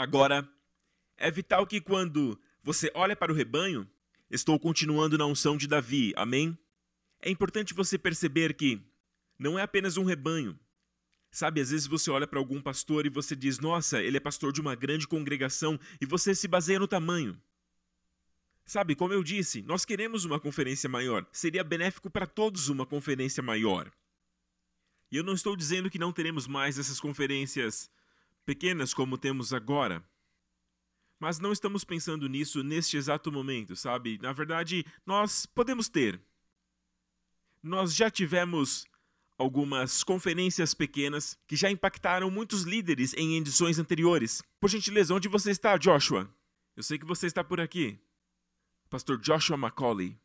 Agora, é vital que quando você olha para o rebanho, estou continuando na unção de Davi, amém? É importante você perceber que não é apenas um rebanho. Sabe, às vezes você olha para algum pastor e você diz, nossa, ele é pastor de uma grande congregação, e você se baseia no tamanho. Sabe, como eu disse, nós queremos uma conferência maior. Seria benéfico para todos uma conferência maior. E eu não estou dizendo que não teremos mais essas conferências pequenas como temos agora. Mas não estamos pensando nisso neste exato momento, sabe? Na verdade, nós podemos ter. Nós já tivemos algumas conferências pequenas que já impactaram muitos líderes em edições anteriores. Por gentileza, onde você está, Joshua? Eu sei que você está por aqui. Pastor Joshua Macaulay,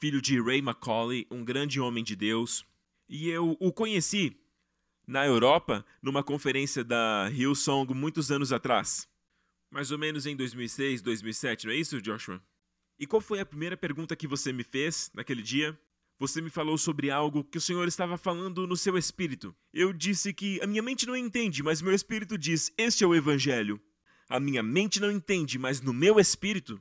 filho de Ray Macaulay, um grande homem de Deus. E eu o conheci na Europa, numa conferência da Hillsong muitos anos atrás. Mais ou menos em 2006, 2007, não é isso, Joshua? E qual foi a primeira pergunta que você me fez naquele dia? Você me falou sobre algo que o Senhor estava falando no seu espírito. Eu disse que a minha mente não entende, mas meu espírito diz: Este é o Evangelho. A minha mente não entende, mas no meu espírito,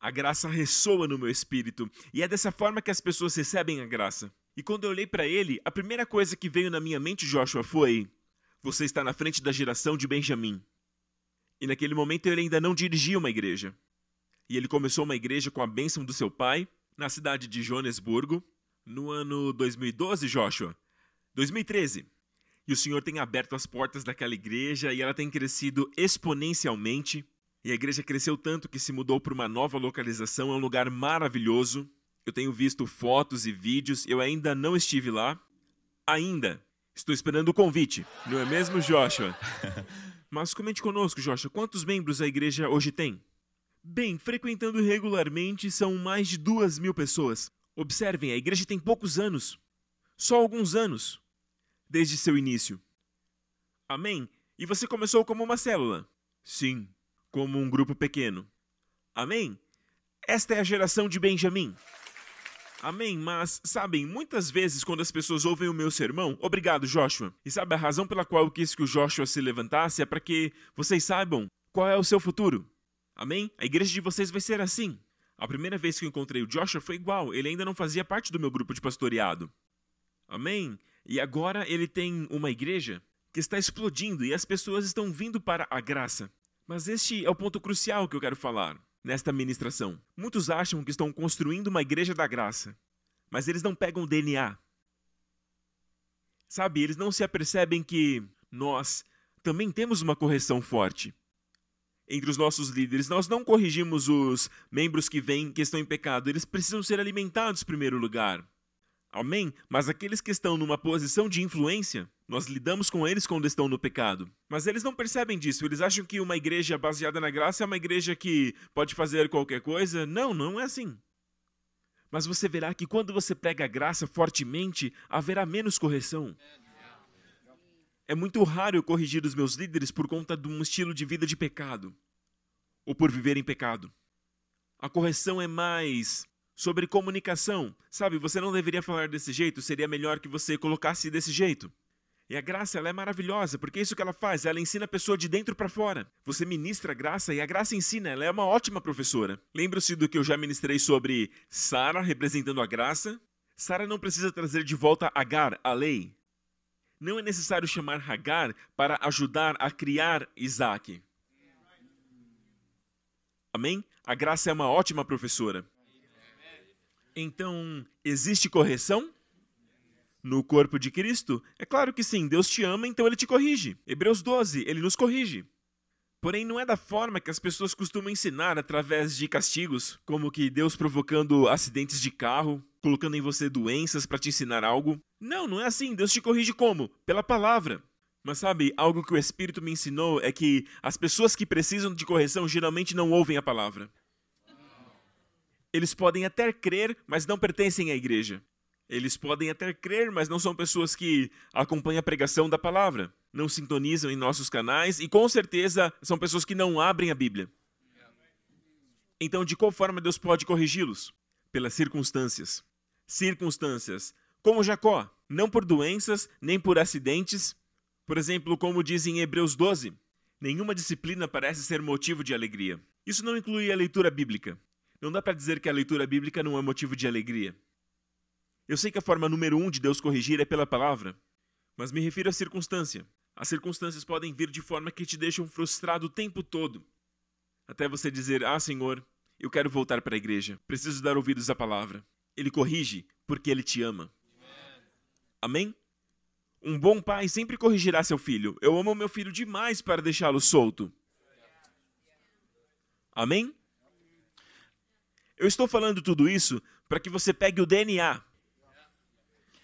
a graça ressoa no meu espírito. E é dessa forma que as pessoas recebem a graça. E quando eu olhei para ele, a primeira coisa que veio na minha mente, Joshua, foi: Você está na frente da geração de Benjamim. E naquele momento ele ainda não dirigia uma igreja. E ele começou uma igreja com a bênção do seu pai, na cidade de Joanesburgo, no ano 2012, Joshua. 2013. E o Senhor tem aberto as portas daquela igreja e ela tem crescido exponencialmente. E a igreja cresceu tanto que se mudou para uma nova localização, é um lugar maravilhoso. Eu tenho visto fotos e vídeos, eu ainda não estive lá. Ainda. Estou esperando o convite, não é mesmo, Joshua? Mas comente conosco, Joshua, quantos membros a igreja hoje tem? Bem, frequentando regularmente são mais de duas mil pessoas. Observem, a igreja tem poucos anos. Só alguns anos. Desde seu início. Amém? E você começou como uma célula? Sim, como um grupo pequeno. Amém? Esta é a geração de Benjamim. Amém, mas sabem, muitas vezes quando as pessoas ouvem o meu sermão, obrigado Joshua, e sabe a razão pela qual eu quis que o Joshua se levantasse é para que vocês saibam qual é o seu futuro. Amém? A igreja de vocês vai ser assim. A primeira vez que eu encontrei o Joshua foi igual, ele ainda não fazia parte do meu grupo de pastoreado. Amém? E agora ele tem uma igreja que está explodindo e as pessoas estão vindo para a graça. Mas este é o ponto crucial que eu quero falar nesta ministração. Muitos acham que estão construindo uma igreja da graça, mas eles não pegam o DNA. Sabe, eles não se apercebem que nós também temos uma correção forte. Entre os nossos líderes, nós não corrigimos os membros que vêm que estão em pecado, eles precisam ser alimentados em primeiro lugar. Amém? Mas aqueles que estão numa posição de influência, nós lidamos com eles quando estão no pecado. Mas eles não percebem disso. Eles acham que uma igreja baseada na graça é uma igreja que pode fazer qualquer coisa. Não, não é assim. Mas você verá que quando você prega a graça fortemente, haverá menos correção. É muito raro eu corrigir os meus líderes por conta de um estilo de vida de pecado ou por viver em pecado. A correção é mais sobre comunicação. Sabe, você não deveria falar desse jeito, seria melhor que você colocasse desse jeito. E a graça ela é maravilhosa, porque é isso que ela faz, ela ensina a pessoa de dentro para fora. Você ministra a graça e a graça ensina, ela é uma ótima professora. Lembra-se do que eu já ministrei sobre Sara representando a graça? Sara não precisa trazer de volta Agar, a lei. Não é necessário chamar Hagar para ajudar a criar Isaac. Amém? A graça é uma ótima professora. Então, existe correção? No corpo de Cristo? É claro que sim, Deus te ama, então ele te corrige. Hebreus 12, ele nos corrige. Porém, não é da forma que as pessoas costumam ensinar através de castigos, como que Deus provocando acidentes de carro, colocando em você doenças para te ensinar algo. Não, não é assim. Deus te corrige como? Pela palavra. Mas sabe, algo que o Espírito me ensinou é que as pessoas que precisam de correção geralmente não ouvem a palavra. Eles podem até crer, mas não pertencem à igreja. Eles podem até crer, mas não são pessoas que acompanham a pregação da palavra, não sintonizam em nossos canais e com certeza são pessoas que não abrem a Bíblia. Então, de qual forma Deus pode corrigi-los? Pelas circunstâncias. Circunstâncias. Como Jacó, não por doenças, nem por acidentes. Por exemplo, como diz em Hebreus 12: Nenhuma disciplina parece ser motivo de alegria. Isso não inclui a leitura bíblica. Não dá para dizer que a leitura bíblica não é motivo de alegria. Eu sei que a forma número um de Deus corrigir é pela palavra, mas me refiro à circunstância. As circunstâncias podem vir de forma que te deixam frustrado o tempo todo. Até você dizer: Ah, Senhor, eu quero voltar para a igreja. Preciso dar ouvidos à palavra. Ele corrige porque ele te ama. Amém? Um bom pai sempre corrigirá seu filho. Eu amo meu filho demais para deixá-lo solto. Amém? Eu estou falando tudo isso para que você pegue o DNA.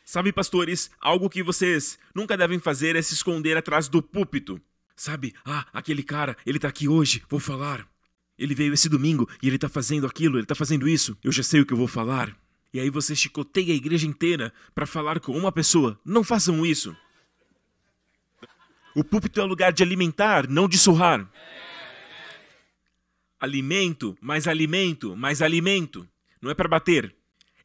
Sabe, pastores, algo que vocês nunca devem fazer é se esconder atrás do púlpito. Sabe, ah, aquele cara, ele tá aqui hoje, vou falar. Ele veio esse domingo e ele tá fazendo aquilo, ele tá fazendo isso, eu já sei o que eu vou falar. E aí você chicoteia a igreja inteira para falar com uma pessoa. Não façam isso. O púlpito é lugar de alimentar, não de surrar. Alimento, mais alimento, mais alimento. Não é para bater.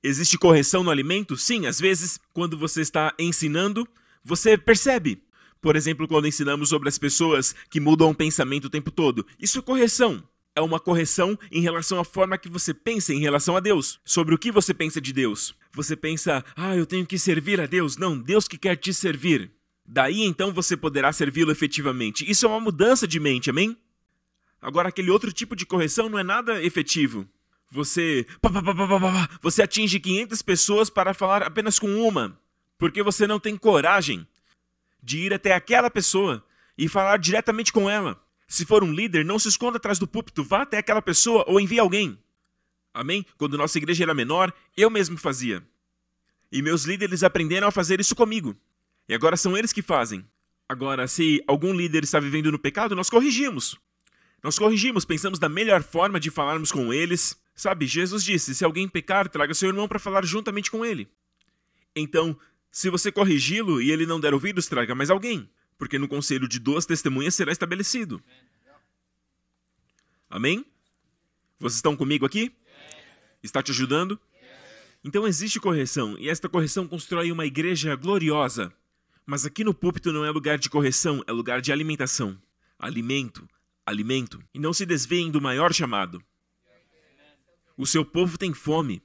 Existe correção no alimento? Sim, às vezes, quando você está ensinando, você percebe. Por exemplo, quando ensinamos sobre as pessoas que mudam o pensamento o tempo todo. Isso é correção é uma correção em relação à forma que você pensa em relação a Deus, sobre o que você pensa de Deus. Você pensa, ah, eu tenho que servir a Deus. Não, Deus que quer te servir. Daí então você poderá servi-lo efetivamente. Isso é uma mudança de mente, amém? Agora, aquele outro tipo de correção não é nada efetivo. Você. Você atinge 500 pessoas para falar apenas com uma, porque você não tem coragem de ir até aquela pessoa e falar diretamente com ela. Se for um líder, não se esconda atrás do púlpito, vá até aquela pessoa ou envie alguém. Amém? Quando nossa igreja era menor, eu mesmo fazia. E meus líderes aprenderam a fazer isso comigo. E agora são eles que fazem. Agora, se algum líder está vivendo no pecado, nós corrigimos. Nós corrigimos, pensamos da melhor forma de falarmos com eles. Sabe, Jesus disse: se alguém pecar, traga seu irmão para falar juntamente com ele. Então, se você corrigi-lo e ele não der ouvidos, traga mais alguém porque no conselho de duas testemunhas será estabelecido. Amém? Vocês estão comigo aqui? Está te ajudando? Então existe correção, e esta correção constrói uma igreja gloriosa. Mas aqui no púlpito não é lugar de correção, é lugar de alimentação. Alimento, alimento. E não se desviem do maior chamado. O seu povo tem fome.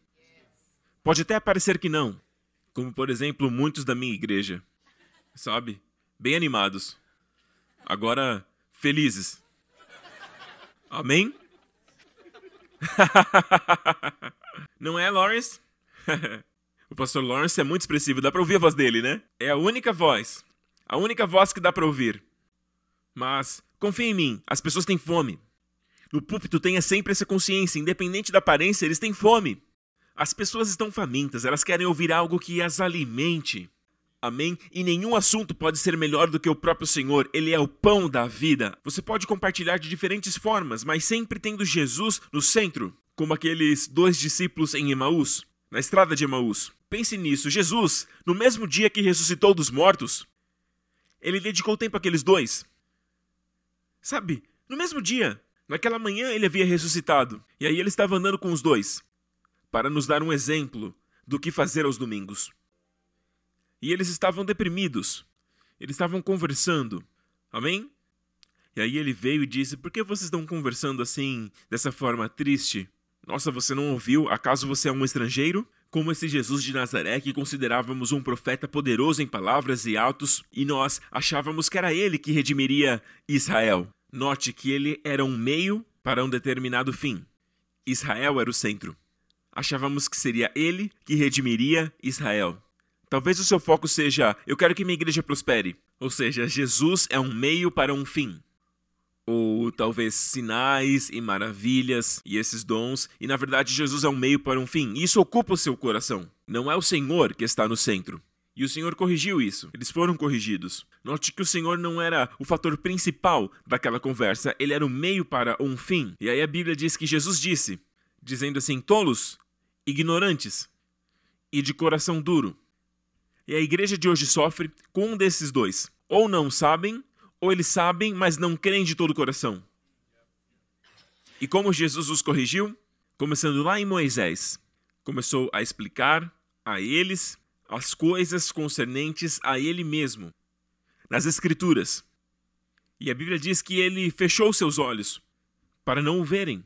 Pode até parecer que não, como por exemplo muitos da minha igreja. Sabe? bem animados. Agora, felizes. Amém? Não é, Lawrence? o pastor Lawrence é muito expressivo, dá para ouvir a voz dele, né? É a única voz. A única voz que dá para ouvir. Mas, confia em mim, as pessoas têm fome. No púlpito tenha sempre essa consciência, independente da aparência, eles têm fome. As pessoas estão famintas, elas querem ouvir algo que as alimente. Amém? E nenhum assunto pode ser melhor do que o próprio Senhor. Ele é o pão da vida. Você pode compartilhar de diferentes formas, mas sempre tendo Jesus no centro, como aqueles dois discípulos em Emaús, na estrada de Emaús. Pense nisso. Jesus, no mesmo dia que ressuscitou dos mortos, ele dedicou tempo àqueles dois. Sabe? No mesmo dia, naquela manhã ele havia ressuscitado. E aí ele estava andando com os dois, para nos dar um exemplo do que fazer aos domingos. E eles estavam deprimidos. Eles estavam conversando. Amém? E aí ele veio e disse: Por que vocês estão conversando assim, dessa forma triste? Nossa, você não ouviu? Acaso você é um estrangeiro? Como esse Jesus de Nazaré que considerávamos um profeta poderoso em palavras e atos, e nós achávamos que era ele que redimiria Israel. Note que ele era um meio para um determinado fim. Israel era o centro. Achávamos que seria ele que redimiria Israel. Talvez o seu foco seja: eu quero que minha igreja prospere. Ou seja, Jesus é um meio para um fim. Ou talvez sinais e maravilhas e esses dons, e na verdade Jesus é um meio para um fim. Isso ocupa o seu coração. Não é o Senhor que está no centro. E o Senhor corrigiu isso. Eles foram corrigidos. Note que o Senhor não era o fator principal daquela conversa, ele era o meio para um fim. E aí a Bíblia diz que Jesus disse, dizendo assim: tolos, ignorantes e de coração duro. E a igreja de hoje sofre com um desses dois. Ou não sabem, ou eles sabem, mas não creem de todo o coração. E como Jesus os corrigiu? Começando lá em Moisés. Começou a explicar a eles as coisas concernentes a ele mesmo, nas Escrituras. E a Bíblia diz que ele fechou seus olhos para não o verem.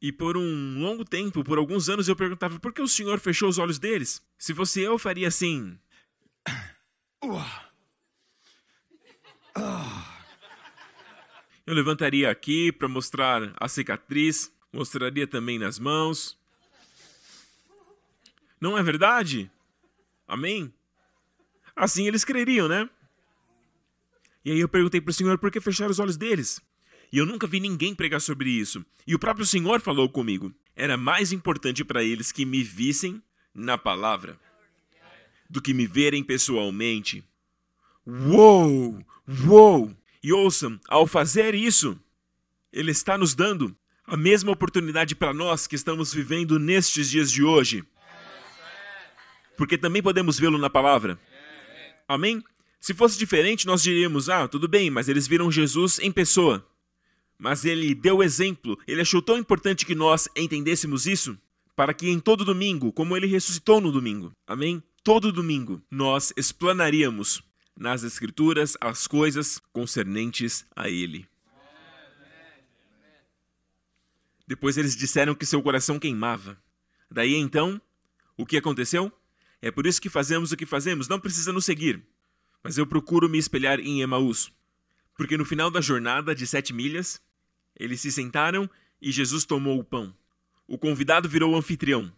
E por um longo tempo, por alguns anos, eu perguntava por que o Senhor fechou os olhos deles? Se fosse eu, faria assim. Eu levantaria aqui para mostrar a cicatriz, mostraria também nas mãos. Não é verdade? Amém? Assim eles creriam, né? E aí eu perguntei para o Senhor por que fechar os olhos deles. E eu nunca vi ninguém pregar sobre isso. E o próprio Senhor falou comigo. Era mais importante para eles que me vissem na palavra do que me verem pessoalmente. Uou! Uou! E ouçam, ao fazer isso, ele está nos dando a mesma oportunidade para nós que estamos vivendo nestes dias de hoje. Porque também podemos vê-lo na palavra. Amém? Se fosse diferente, nós diríamos: ah, tudo bem, mas eles viram Jesus em pessoa. Mas ele deu exemplo, ele achou tão importante que nós entendêssemos isso, para que em todo domingo, como ele ressuscitou no domingo, amém? Todo domingo, nós explanaríamos nas Escrituras as coisas concernentes a ele. Depois eles disseram que seu coração queimava. Daí então, o que aconteceu? É por isso que fazemos o que fazemos, não precisa nos seguir. Mas eu procuro me espelhar em Emaús. Porque no final da jornada de sete milhas, eles se sentaram e Jesus tomou o pão. O convidado virou o anfitrião.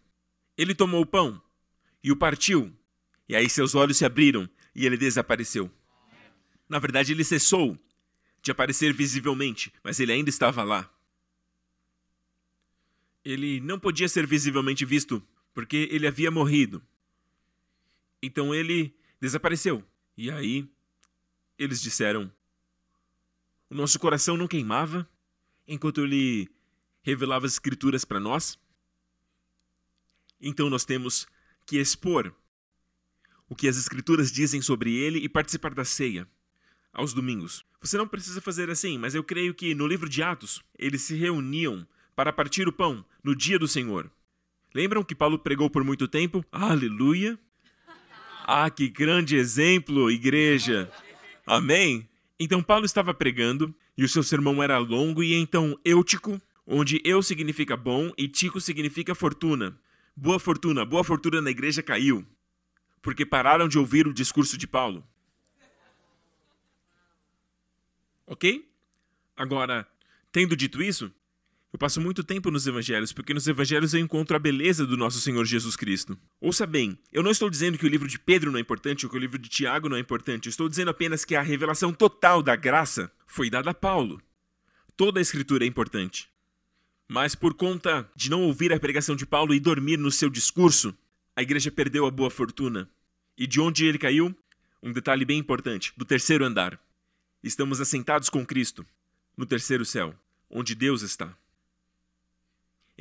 Ele tomou o pão e o partiu. E aí seus olhos se abriram e ele desapareceu. Na verdade, ele cessou de aparecer visivelmente, mas ele ainda estava lá. Ele não podia ser visivelmente visto porque ele havia morrido. Então ele desapareceu. E aí eles disseram: O nosso coração não queimava enquanto ele revelava as escrituras para nós? Então nós temos que expor o que as escrituras dizem sobre ele e participar da ceia aos domingos. Você não precisa fazer assim, mas eu creio que no livro de Atos eles se reuniam para partir o pão no dia do Senhor. Lembram que Paulo pregou por muito tempo? Aleluia! Ah, que grande exemplo, igreja! Amém? Então Paulo estava pregando e o seu sermão era longo e então eutico, onde eu significa bom e tico significa fortuna. Boa fortuna, boa fortuna na igreja caiu, porque pararam de ouvir o discurso de Paulo. Ok? Agora, tendo dito isso, eu passo muito tempo nos evangelhos, porque nos evangelhos eu encontro a beleza do nosso Senhor Jesus Cristo. Ouça bem, eu não estou dizendo que o livro de Pedro não é importante ou que o livro de Tiago não é importante, eu estou dizendo apenas que a revelação total da graça foi dada a Paulo. Toda a escritura é importante. Mas por conta de não ouvir a pregação de Paulo e dormir no seu discurso, a igreja perdeu a boa fortuna. E de onde ele caiu? Um detalhe bem importante: do terceiro andar. Estamos assentados com Cristo, no terceiro céu, onde Deus está.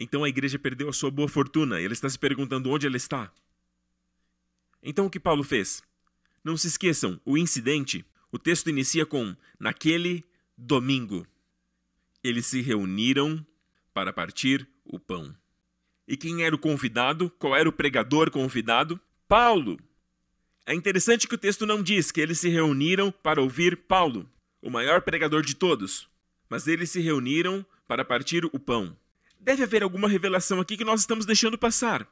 Então a igreja perdeu a sua boa fortuna e ela está se perguntando onde ela está. Então o que Paulo fez? Não se esqueçam, o incidente, o texto inicia com naquele domingo. Eles se reuniram para partir o pão. E quem era o convidado? Qual era o pregador convidado? Paulo. É interessante que o texto não diz que eles se reuniram para ouvir Paulo, o maior pregador de todos, mas eles se reuniram para partir o pão. Deve haver alguma revelação aqui que nós estamos deixando passar.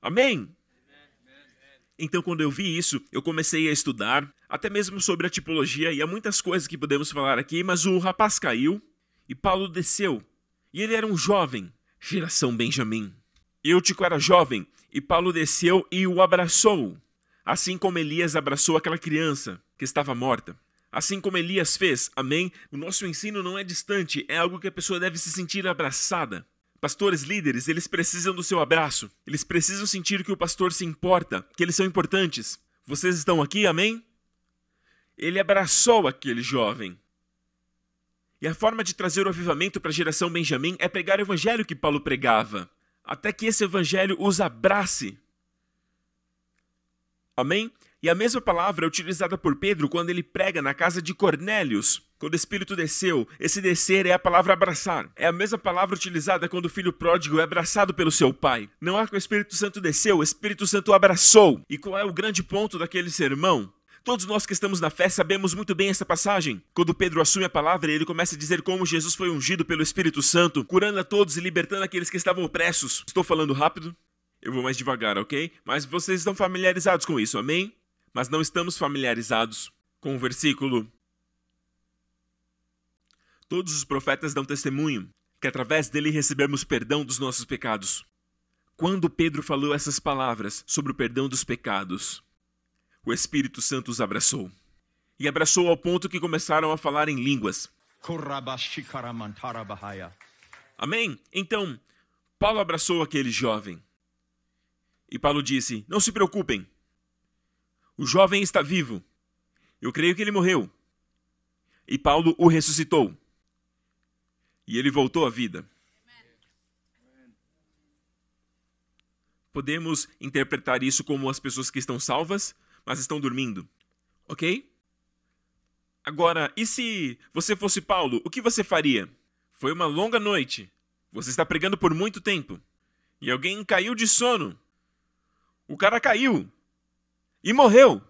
Amém? Então, quando eu vi isso, eu comecei a estudar, até mesmo sobre a tipologia, e há muitas coisas que podemos falar aqui, mas o rapaz caiu e Paulo desceu. E ele era um jovem, geração Benjamim. Eutico era jovem, e Paulo desceu e o abraçou, assim como Elias abraçou aquela criança que estava morta. Assim como Elias fez, amém? O nosso ensino não é distante, é algo que a pessoa deve se sentir abraçada. Pastores líderes, eles precisam do seu abraço. Eles precisam sentir que o pastor se importa, que eles são importantes. Vocês estão aqui, amém? Ele abraçou aquele jovem. E a forma de trazer o avivamento para a geração Benjamim é pregar o evangelho que Paulo pregava, até que esse evangelho os abrace. Amém? E a mesma palavra é utilizada por Pedro quando ele prega na casa de Cornélios. Quando o Espírito desceu, esse descer é a palavra abraçar. É a mesma palavra utilizada quando o filho pródigo é abraçado pelo seu pai. Não é que o Espírito Santo desceu, o Espírito Santo abraçou. E qual é o grande ponto daquele sermão? Todos nós que estamos na fé sabemos muito bem essa passagem. Quando Pedro assume a palavra, ele começa a dizer como Jesus foi ungido pelo Espírito Santo, curando a todos e libertando aqueles que estavam opressos. Estou falando rápido? Eu vou mais devagar, ok? Mas vocês estão familiarizados com isso, amém? Mas não estamos familiarizados com o versículo. Todos os profetas dão testemunho que através dele recebemos perdão dos nossos pecados. Quando Pedro falou essas palavras sobre o perdão dos pecados, o Espírito Santo os abraçou. E abraçou ao ponto que começaram a falar em línguas. Amém? Então, Paulo abraçou aquele jovem. E Paulo disse: Não se preocupem. O jovem está vivo. Eu creio que ele morreu. E Paulo o ressuscitou. E ele voltou à vida. Podemos interpretar isso como as pessoas que estão salvas, mas estão dormindo. Ok? Agora, e se você fosse Paulo, o que você faria? Foi uma longa noite. Você está pregando por muito tempo. E alguém caiu de sono. O cara caiu. E morreu.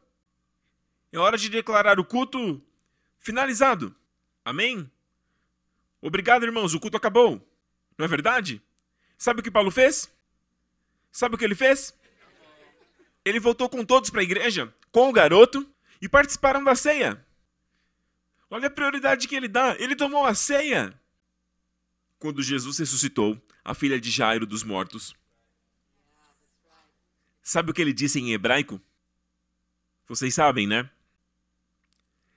É hora de declarar o culto finalizado. Amém? Obrigado, irmãos. O culto acabou. Não é verdade? Sabe o que Paulo fez? Sabe o que ele fez? Ele voltou com todos para a igreja, com o garoto, e participaram da ceia. Olha a prioridade que ele dá. Ele tomou a ceia. Quando Jesus ressuscitou a filha de Jairo dos mortos. Sabe o que ele disse em hebraico? Vocês sabem, né?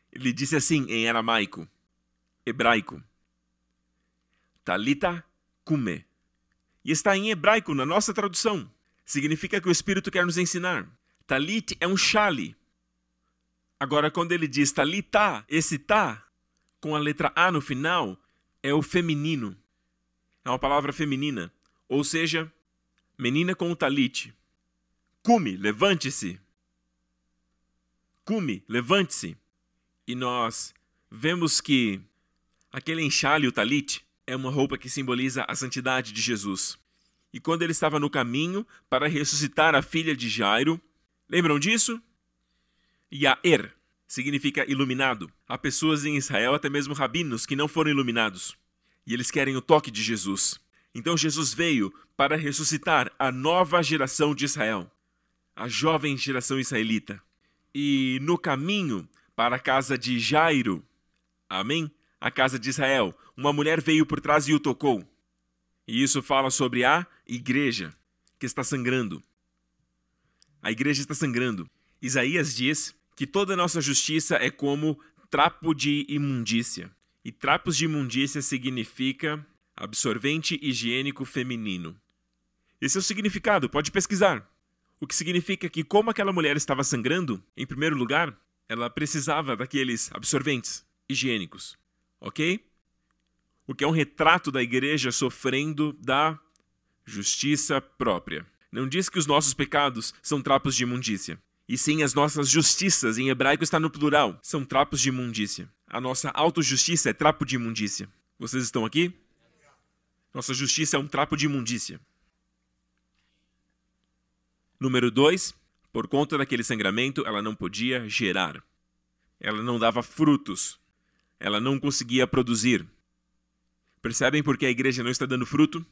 Ele disse assim em aramaico, hebraico: Talita kume. E está em hebraico na nossa tradução. Significa que o Espírito quer nos ensinar. Talit é um chale. Agora, quando ele diz talita, esse tá, com a letra A no final, é o feminino. É uma palavra feminina. Ou seja, menina com o talit. Cume, levante-se. Cume, levante-se. E nós vemos que aquele enxale, o talit, é uma roupa que simboliza a santidade de Jesus. E quando ele estava no caminho para ressuscitar a filha de Jairo, lembram disso? Yaer significa iluminado. Há pessoas em Israel, até mesmo rabinos, que não foram iluminados. E eles querem o toque de Jesus. Então Jesus veio para ressuscitar a nova geração de Israel, a jovem geração israelita. E no caminho para a casa de Jairo, amém? A casa de Israel, uma mulher veio por trás e o tocou. E isso fala sobre a igreja que está sangrando. A igreja está sangrando. Isaías diz que toda nossa justiça é como trapo de imundícia. E trapos de imundícia significa absorvente higiênico feminino. Esse é o significado, pode pesquisar. O que significa que, como aquela mulher estava sangrando, em primeiro lugar, ela precisava daqueles absorventes higiênicos. Ok? o que é um retrato da igreja sofrendo da justiça própria. Não diz que os nossos pecados são trapos de imundícia. E sim, as nossas justiças, em hebraico está no plural, são trapos de imundícia. A nossa autojustiça é trapo de imundícia. Vocês estão aqui? Nossa justiça é um trapo de imundícia. Número 2. Por conta daquele sangramento, ela não podia gerar. Ela não dava frutos. Ela não conseguia produzir. Percebem por que a igreja não está dando fruto?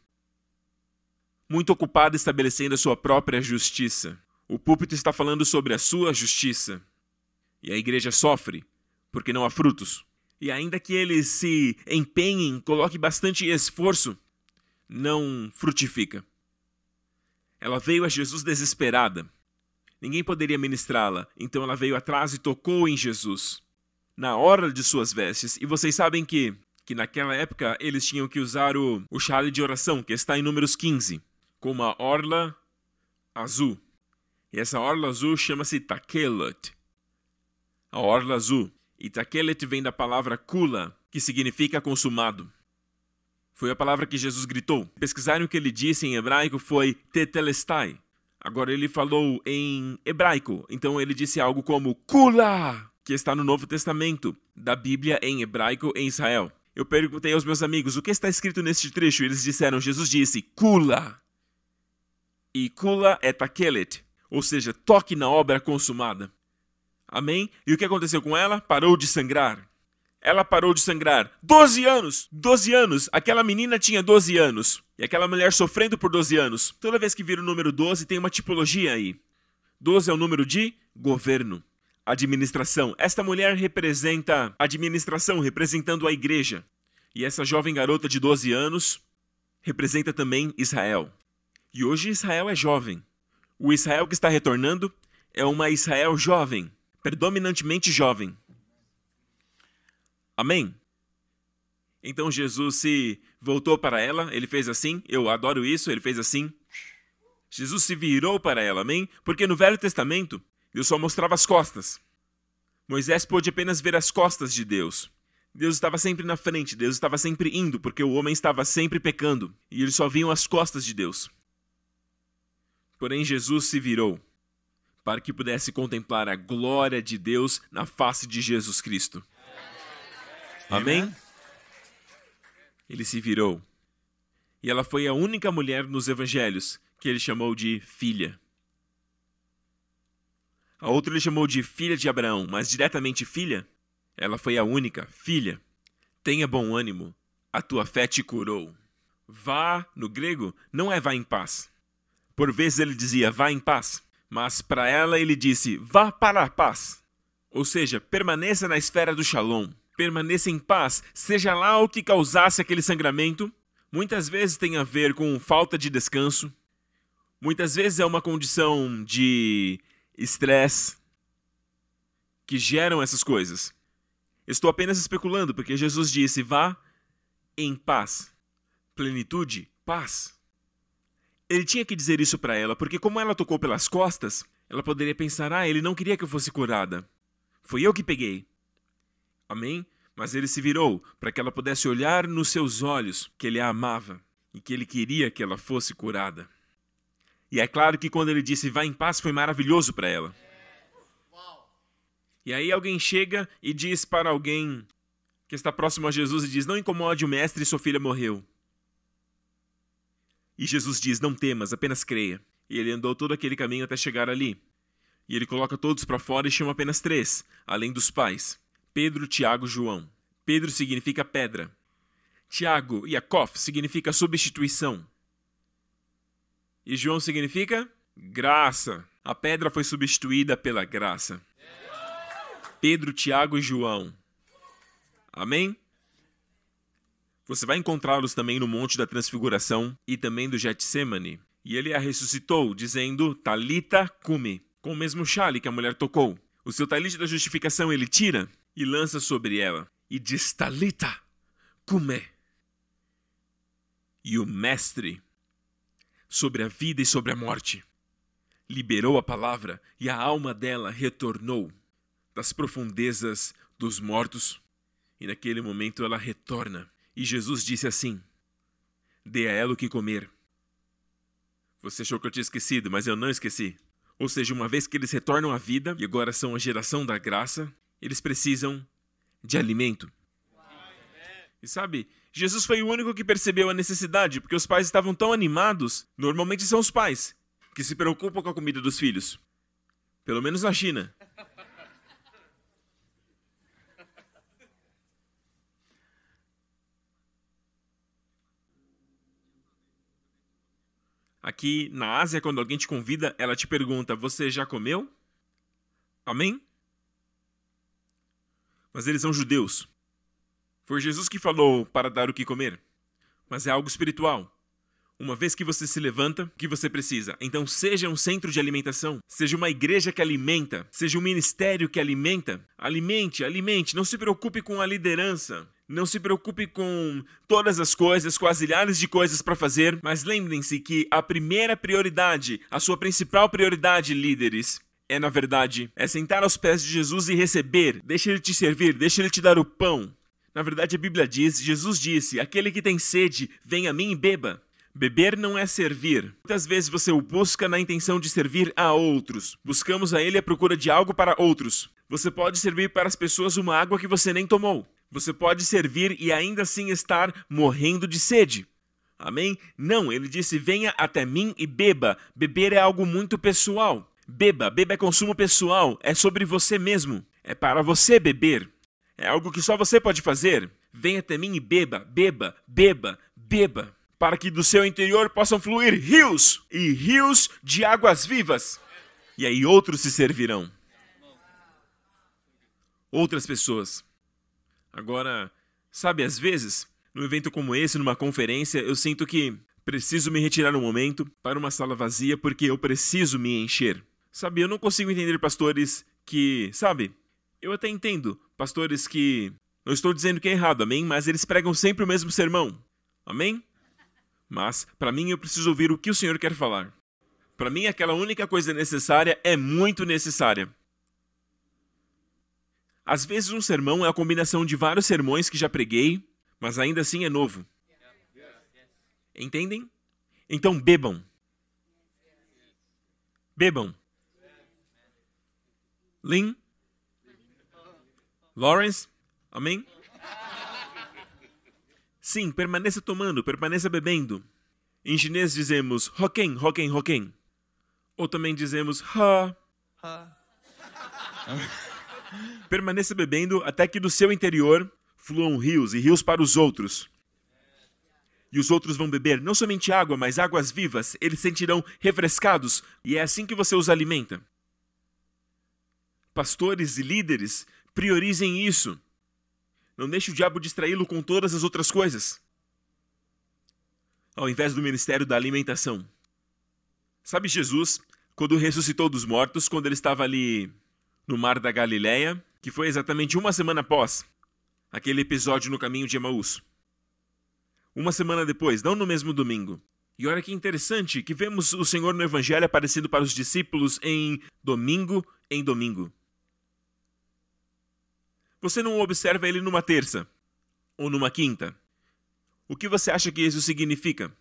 Muito ocupada estabelecendo a sua própria justiça. O púlpito está falando sobre a sua justiça. E a igreja sofre porque não há frutos. E ainda que eles se empenhem, coloque bastante esforço, não frutifica. Ela veio a Jesus desesperada. Ninguém poderia ministrá-la, então ela veio atrás e tocou em Jesus, na hora de suas vestes. E vocês sabem que que naquela época eles tinham que usar o, o chale de oração, que está em números 15, com uma orla azul. E essa orla azul chama-se takelet. A orla azul. E takelet vem da palavra kula, que significa consumado. Foi a palavra que Jesus gritou. Pesquisarem o que ele disse em hebraico foi tetelestai. Agora ele falou em hebraico, então ele disse algo como kula, que está no Novo Testamento, da Bíblia em hebraico em Israel. Eu perguntei aos meus amigos o que está escrito neste trecho. Eles disseram: Jesus disse, Kula. E Kula é takelet, ou seja, toque na obra consumada. Amém? E o que aconteceu com ela? Parou de sangrar. Ela parou de sangrar. 12 anos! 12 anos! Aquela menina tinha 12 anos. E aquela mulher sofrendo por 12 anos. Toda vez que vira o número 12, tem uma tipologia aí. 12 é o número de governo, administração. Esta mulher representa administração, representando a igreja. E essa jovem garota de 12 anos representa também Israel. E hoje Israel é jovem. O Israel que está retornando é uma Israel jovem, predominantemente jovem. Amém? Então Jesus se voltou para ela, ele fez assim, eu adoro isso, ele fez assim. Jesus se virou para ela, amém? Porque no Velho Testamento, Deus só mostrava as costas. Moisés pôde apenas ver as costas de Deus. Deus estava sempre na frente, Deus estava sempre indo, porque o homem estava sempre pecando, e eles só viam as costas de Deus. Porém, Jesus se virou para que pudesse contemplar a glória de Deus na face de Jesus Cristo. Amém? Ele se virou. E ela foi a única mulher nos evangelhos que ele chamou de filha. A outra ele chamou de filha de Abraão, mas diretamente filha, ela foi a única filha. Tenha bom ânimo, a tua fé te curou. Vá, no grego, não é vá em paz. Por vezes ele dizia vá em paz, mas para ela ele disse vá para a paz. Ou seja, permaneça na esfera do shalom permaneça em paz, seja lá o que causasse aquele sangramento. Muitas vezes tem a ver com falta de descanso, muitas vezes é uma condição de estresse que geram essas coisas. Estou apenas especulando, porque Jesus disse: vá em paz. Plenitude, paz. Ele tinha que dizer isso para ela, porque como ela tocou pelas costas, ela poderia pensar: ah, ele não queria que eu fosse curada. Foi eu que peguei. Amém? Mas ele se virou para que ela pudesse olhar nos seus olhos que ele a amava e que ele queria que ela fosse curada. E é claro que quando ele disse vá em paz foi maravilhoso para ela. E aí alguém chega e diz para alguém que está próximo a Jesus e diz: Não incomode o mestre, sua filha morreu. E Jesus diz: Não temas, apenas creia. E ele andou todo aquele caminho até chegar ali. E ele coloca todos para fora e chama apenas três, além dos pais. Pedro, Tiago, João. Pedro significa pedra. Tiago, Yaakov, significa substituição. E João significa graça. A pedra foi substituída pela graça. Pedro, Tiago e João. Amém? Você vai encontrá-los também no Monte da Transfiguração e também do Getsemane. E ele a ressuscitou, dizendo, Talita cume, com o mesmo chale que a mulher tocou. O seu talite da justificação ele tira e lança sobre ela, e diz: Talita, come. E o mestre, sobre a vida e sobre a morte, liberou a palavra e a alma dela retornou das profundezas dos mortos. E naquele momento ela retorna. E Jesus disse assim: Dê a ela o que comer. Você achou que eu tinha esquecido, mas eu não esqueci. Ou seja, uma vez que eles retornam à vida e agora são a geração da graça, eles precisam de alimento. E sabe, Jesus foi o único que percebeu a necessidade, porque os pais estavam tão animados. Normalmente são os pais que se preocupam com a comida dos filhos. Pelo menos na China. Aqui na Ásia, quando alguém te convida, ela te pergunta: Você já comeu? Amém? Mas eles são judeus. Foi Jesus que falou para dar o que comer, mas é algo espiritual. Uma vez que você se levanta, o que você precisa? Então seja um centro de alimentação, seja uma igreja que alimenta, seja um ministério que alimenta. Alimente, alimente, não se preocupe com a liderança. Não se preocupe com todas as coisas, com as milhares de coisas para fazer, mas lembrem-se que a primeira prioridade, a sua principal prioridade, líderes, é, na verdade, é sentar aos pés de Jesus e receber. Deixa ele te servir, deixa ele te dar o pão. Na verdade, a Bíblia diz: Jesus disse: Aquele que tem sede, vem a mim e beba. Beber não é servir. Muitas vezes você o busca na intenção de servir a outros. Buscamos a ele à procura de algo para outros. Você pode servir para as pessoas uma água que você nem tomou. Você pode servir e ainda assim estar morrendo de sede. Amém? Não, ele disse: venha até mim e beba. Beber é algo muito pessoal. Beba, beba é consumo pessoal, é sobre você mesmo, é para você beber. É algo que só você pode fazer. Venha até mim e beba, beba, beba, beba, para que do seu interior possam fluir rios e rios de águas vivas. E aí outros se servirão. Outras pessoas. Agora, sabe, às vezes, num evento como esse, numa conferência, eu sinto que preciso me retirar um momento para uma sala vazia porque eu preciso me encher. Sabe, eu não consigo entender pastores que, sabe, eu até entendo pastores que não estou dizendo que é errado, amém, mas eles pregam sempre o mesmo sermão. Amém? Mas para mim eu preciso ouvir o que o Senhor quer falar. Para mim aquela única coisa necessária é muito necessária. Às vezes um sermão é a combinação de vários sermões que já preguei, mas ainda assim é novo. Entendem? Então bebam. Bebam. Lynn? Lawrence? Amém? Sim, permaneça tomando, permaneça bebendo. Em chinês dizemos hoken, hoken, hoken. Ou também dizemos ha. ha. Permaneça bebendo até que do seu interior fluam rios e rios para os outros. E os outros vão beber não somente água, mas águas vivas. Eles sentirão refrescados e é assim que você os alimenta. Pastores e líderes, priorizem isso. Não deixe o diabo distraí-lo com todas as outras coisas. Ao invés do ministério da alimentação. Sabe Jesus, quando ressuscitou dos mortos, quando ele estava ali no mar da Galileia, que foi exatamente uma semana após aquele episódio no caminho de Emaús. Uma semana depois, não no mesmo domingo. E olha que interessante que vemos o Senhor no Evangelho aparecendo para os discípulos em domingo em domingo. Você não observa ele numa terça ou numa quinta. O que você acha que isso significa?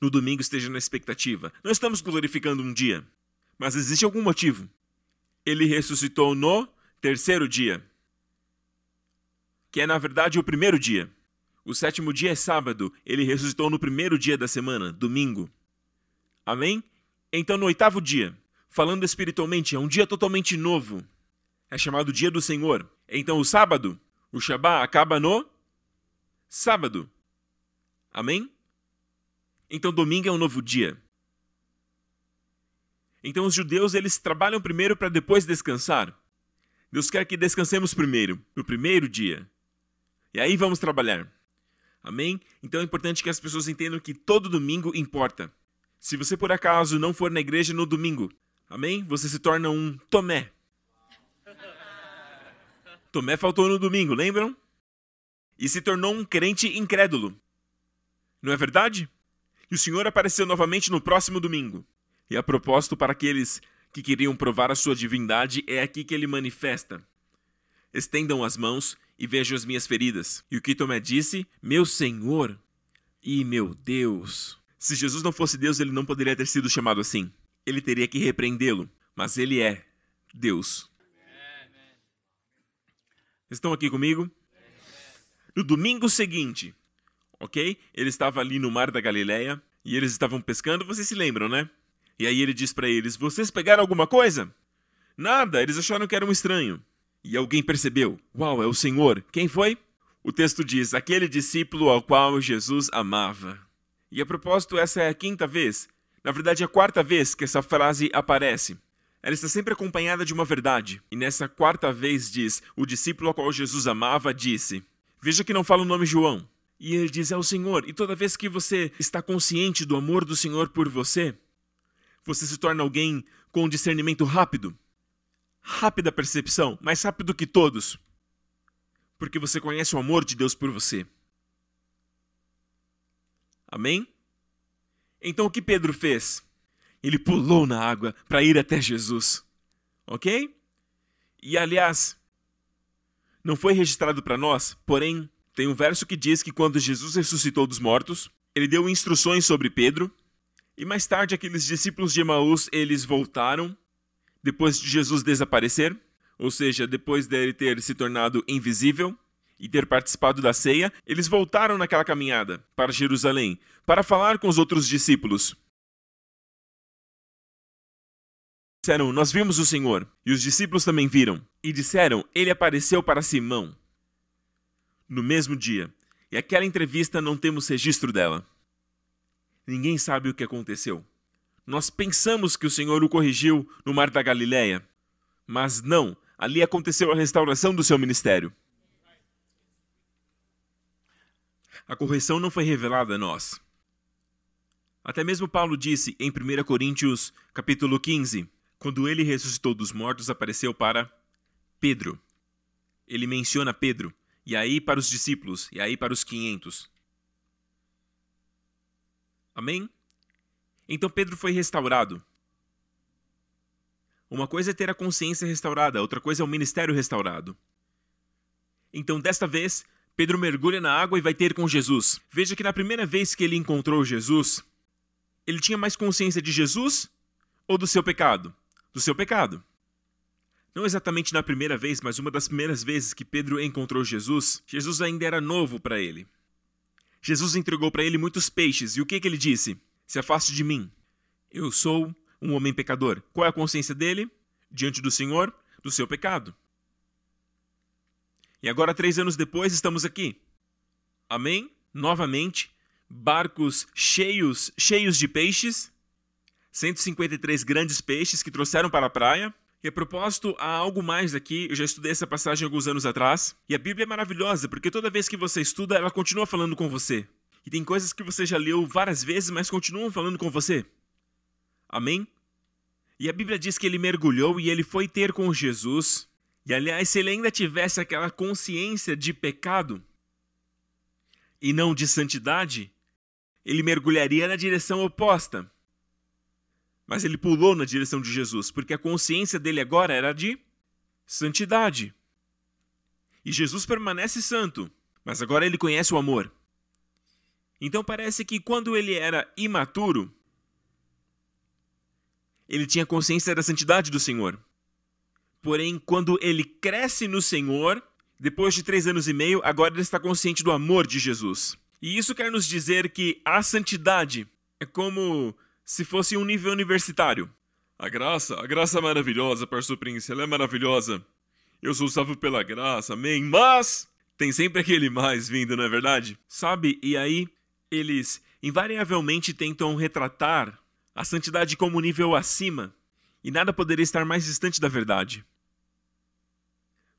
No domingo esteja na expectativa. Não estamos glorificando um dia, mas existe algum motivo. Ele ressuscitou no terceiro dia, que é na verdade o primeiro dia. O sétimo dia é sábado, ele ressuscitou no primeiro dia da semana, domingo. Amém? Então, no oitavo dia, falando espiritualmente, é um dia totalmente novo. É chamado Dia do Senhor. Então o sábado, o Shabá, acaba no sábado. Amém? Então domingo é um novo dia. Então os judeus eles trabalham primeiro para depois descansar. Deus quer que descansemos primeiro, no primeiro dia. E aí vamos trabalhar. Amém? Então é importante que as pessoas entendam que todo domingo importa. Se você por acaso não for na igreja no domingo, amém? Você se torna um Tomé. Tomé faltou no domingo, lembram? E se tornou um crente incrédulo. Não é verdade? E o Senhor apareceu novamente no próximo domingo. E a propósito para aqueles que queriam provar a sua divindade é aqui que ele manifesta. Estendam as mãos e vejam as minhas feridas. E o que Tomé disse? Meu Senhor e meu Deus. Se Jesus não fosse Deus, ele não poderia ter sido chamado assim. Ele teria que repreendê-lo, mas ele é Deus. Estão aqui comigo? No domingo seguinte, ok? Ele estava ali no mar da Galileia e eles estavam pescando, vocês se lembram, né? E aí ele diz para eles: Vocês pegaram alguma coisa? Nada, eles acharam que era um estranho. E alguém percebeu: Uau, é o Senhor. Quem foi? O texto diz: Aquele discípulo ao qual Jesus amava. E a propósito, essa é a quinta vez, na verdade, a quarta vez que essa frase aparece ela está sempre acompanhada de uma verdade. E nessa quarta vez diz: O discípulo ao qual Jesus amava disse: Veja que não fala o nome João. E ele diz: É o Senhor. E toda vez que você está consciente do amor do Senhor por você, você se torna alguém com discernimento rápido. Rápida percepção, mais rápido que todos. Porque você conhece o amor de Deus por você. Amém? Então o que Pedro fez? Ele pulou na água para ir até Jesus. Ok? E aliás, não foi registrado para nós, porém, tem um verso que diz que quando Jesus ressuscitou dos mortos, ele deu instruções sobre Pedro, e mais tarde aqueles discípulos de Emaús, eles voltaram depois de Jesus desaparecer, ou seja, depois dele ter se tornado invisível e ter participado da ceia, eles voltaram naquela caminhada para Jerusalém para falar com os outros discípulos. Disseram: Nós vimos o Senhor. E os discípulos também viram. E disseram: Ele apareceu para Simão. No mesmo dia. E aquela entrevista não temos registro dela. Ninguém sabe o que aconteceu. Nós pensamos que o Senhor o corrigiu no mar da Galileia. Mas não, ali aconteceu a restauração do seu ministério. A correção não foi revelada a nós. Até mesmo Paulo disse em 1 Coríntios, capítulo 15, quando ele ressuscitou dos mortos, apareceu para Pedro. Ele menciona Pedro, e aí para os discípulos, e aí para os 500. Amém? Então Pedro foi restaurado. Uma coisa é ter a consciência restaurada, outra coisa é o ministério restaurado. Então, desta vez, Pedro mergulha na água e vai ter com Jesus. Veja que na primeira vez que ele encontrou Jesus, ele tinha mais consciência de Jesus ou do seu pecado? Do seu pecado. Não exatamente na primeira vez, mas uma das primeiras vezes que Pedro encontrou Jesus, Jesus ainda era novo para ele. Jesus entregou para ele muitos peixes, e o que, que ele disse? Se afaste de mim. Eu sou um homem pecador. Qual é a consciência dele? Diante do Senhor, do seu pecado. E agora, três anos depois, estamos aqui. Amém? Novamente, barcos cheios, cheios de peixes, 153 grandes peixes que trouxeram para a praia. E a propósito, há algo mais aqui, eu já estudei essa passagem alguns anos atrás, e a Bíblia é maravilhosa, porque toda vez que você estuda, ela continua falando com você. E tem coisas que você já leu várias vezes, mas continuam falando com você. Amém? E a Bíblia diz que ele mergulhou e ele foi ter com Jesus. E aliás, se ele ainda tivesse aquela consciência de pecado e não de santidade, ele mergulharia na direção oposta. Mas ele pulou na direção de Jesus, porque a consciência dele agora era de santidade. E Jesus permanece santo, mas agora ele conhece o amor. Então parece que quando ele era imaturo, ele tinha consciência da santidade do Senhor. Porém, quando ele cresce no Senhor, depois de três anos e meio, agora ele está consciente do amor de Jesus. E isso quer nos dizer que a santidade é como se fosse um nível universitário. A graça, a graça é maravilhosa, Pastor Prince, ela é maravilhosa. Eu sou salvo pela graça, amém. Mas tem sempre aquele mais vindo, não é verdade? Sabe? E aí eles invariavelmente tentam retratar a santidade como nível acima, e nada poderia estar mais distante da verdade.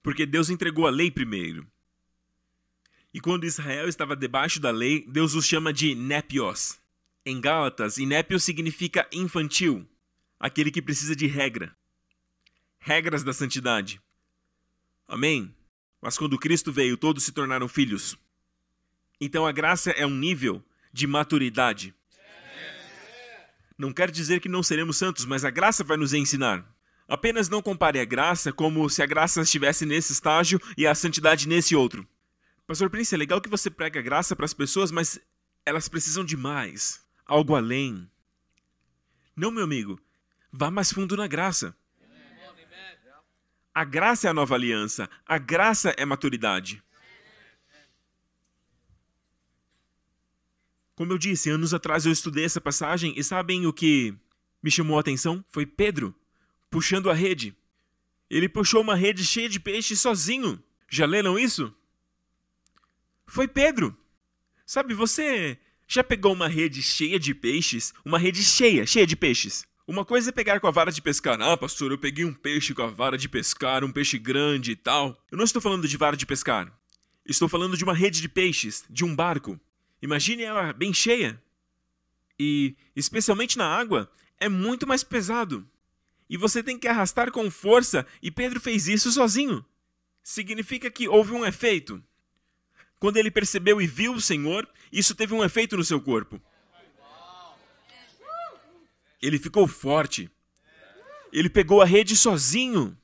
Porque Deus entregou a lei primeiro. E quando Israel estava debaixo da lei, Deus os chama de nepios. Em Gálatas, inépio significa infantil, aquele que precisa de regra. Regras da santidade. Amém? Mas quando Cristo veio, todos se tornaram filhos. Então a graça é um nível de maturidade. Não quer dizer que não seremos santos, mas a graça vai nos ensinar. Apenas não compare a graça como se a graça estivesse nesse estágio e a santidade nesse outro. Pastor Prince, é legal que você prega graça para as pessoas, mas elas precisam de mais, algo além. Não, meu amigo, vá mais fundo na graça. A graça é a nova aliança, a graça é maturidade. Como eu disse, anos atrás eu estudei essa passagem e sabem o que me chamou a atenção? Foi Pedro puxando a rede. Ele puxou uma rede cheia de peixes sozinho. Já leram isso? Foi Pedro. Sabe, você já pegou uma rede cheia de peixes? Uma rede cheia, cheia de peixes. Uma coisa é pegar com a vara de pescar. Ah, pastor, eu peguei um peixe com a vara de pescar, um peixe grande e tal. Eu não estou falando de vara de pescar. Estou falando de uma rede de peixes, de um barco. Imagine ela bem cheia. E, especialmente na água, é muito mais pesado. E você tem que arrastar com força, e Pedro fez isso sozinho. Significa que houve um efeito. Quando ele percebeu e viu o Senhor, isso teve um efeito no seu corpo. Ele ficou forte. Ele pegou a rede sozinho.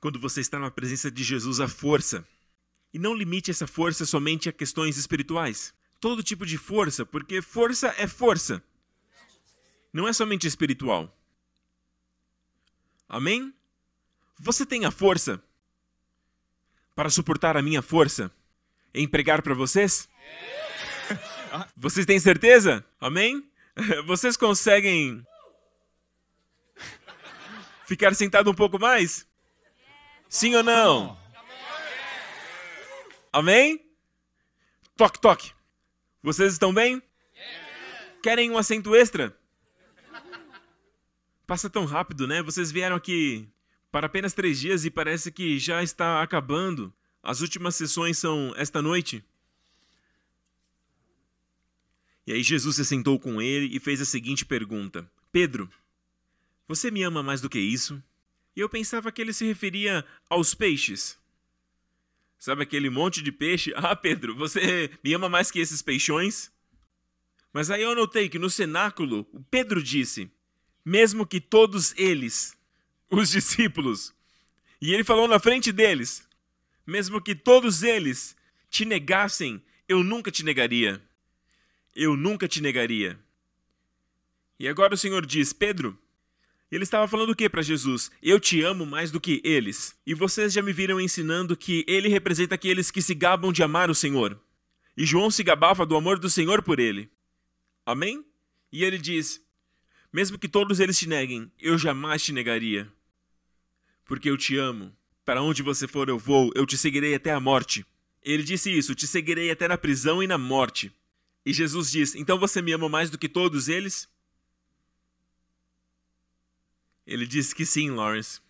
Quando você está na presença de Jesus, a força. E não limite essa força somente a questões espirituais. Todo tipo de força, porque força é força. Não é somente espiritual. Amém? Você tem a força para suportar a minha força em pregar para vocês? Vocês têm certeza? Amém? Vocês conseguem ficar sentado um pouco mais? Sim ou não? Amém? Toque, toque. Vocês estão bem? Querem um assento extra? Passa tão rápido, né? Vocês vieram aqui para apenas três dias e parece que já está acabando. As últimas sessões são esta noite. E aí Jesus se sentou com ele e fez a seguinte pergunta: Pedro, você me ama mais do que isso? E eu pensava que ele se referia aos peixes. Sabe aquele monte de peixe? Ah, Pedro, você me ama mais que esses peixões? Mas aí eu notei que no cenáculo, o Pedro disse: mesmo que todos eles, os discípulos, e ele falou na frente deles: mesmo que todos eles te negassem, eu nunca te negaria. Eu nunca te negaria. E agora o Senhor diz: Pedro, ele estava falando o que para Jesus? Eu te amo mais do que eles. E vocês já me viram ensinando que ele representa aqueles que se gabam de amar o Senhor. E João se gabava do amor do Senhor por ele. Amém? E ele diz: Mesmo que todos eles te neguem, eu jamais te negaria. Porque eu te amo. Para onde você for, eu vou, eu te seguirei até a morte. Ele disse isso: Te seguirei até na prisão e na morte. E Jesus diz: Então você me ama mais do que todos eles? Ele disse que sim, Lawrence.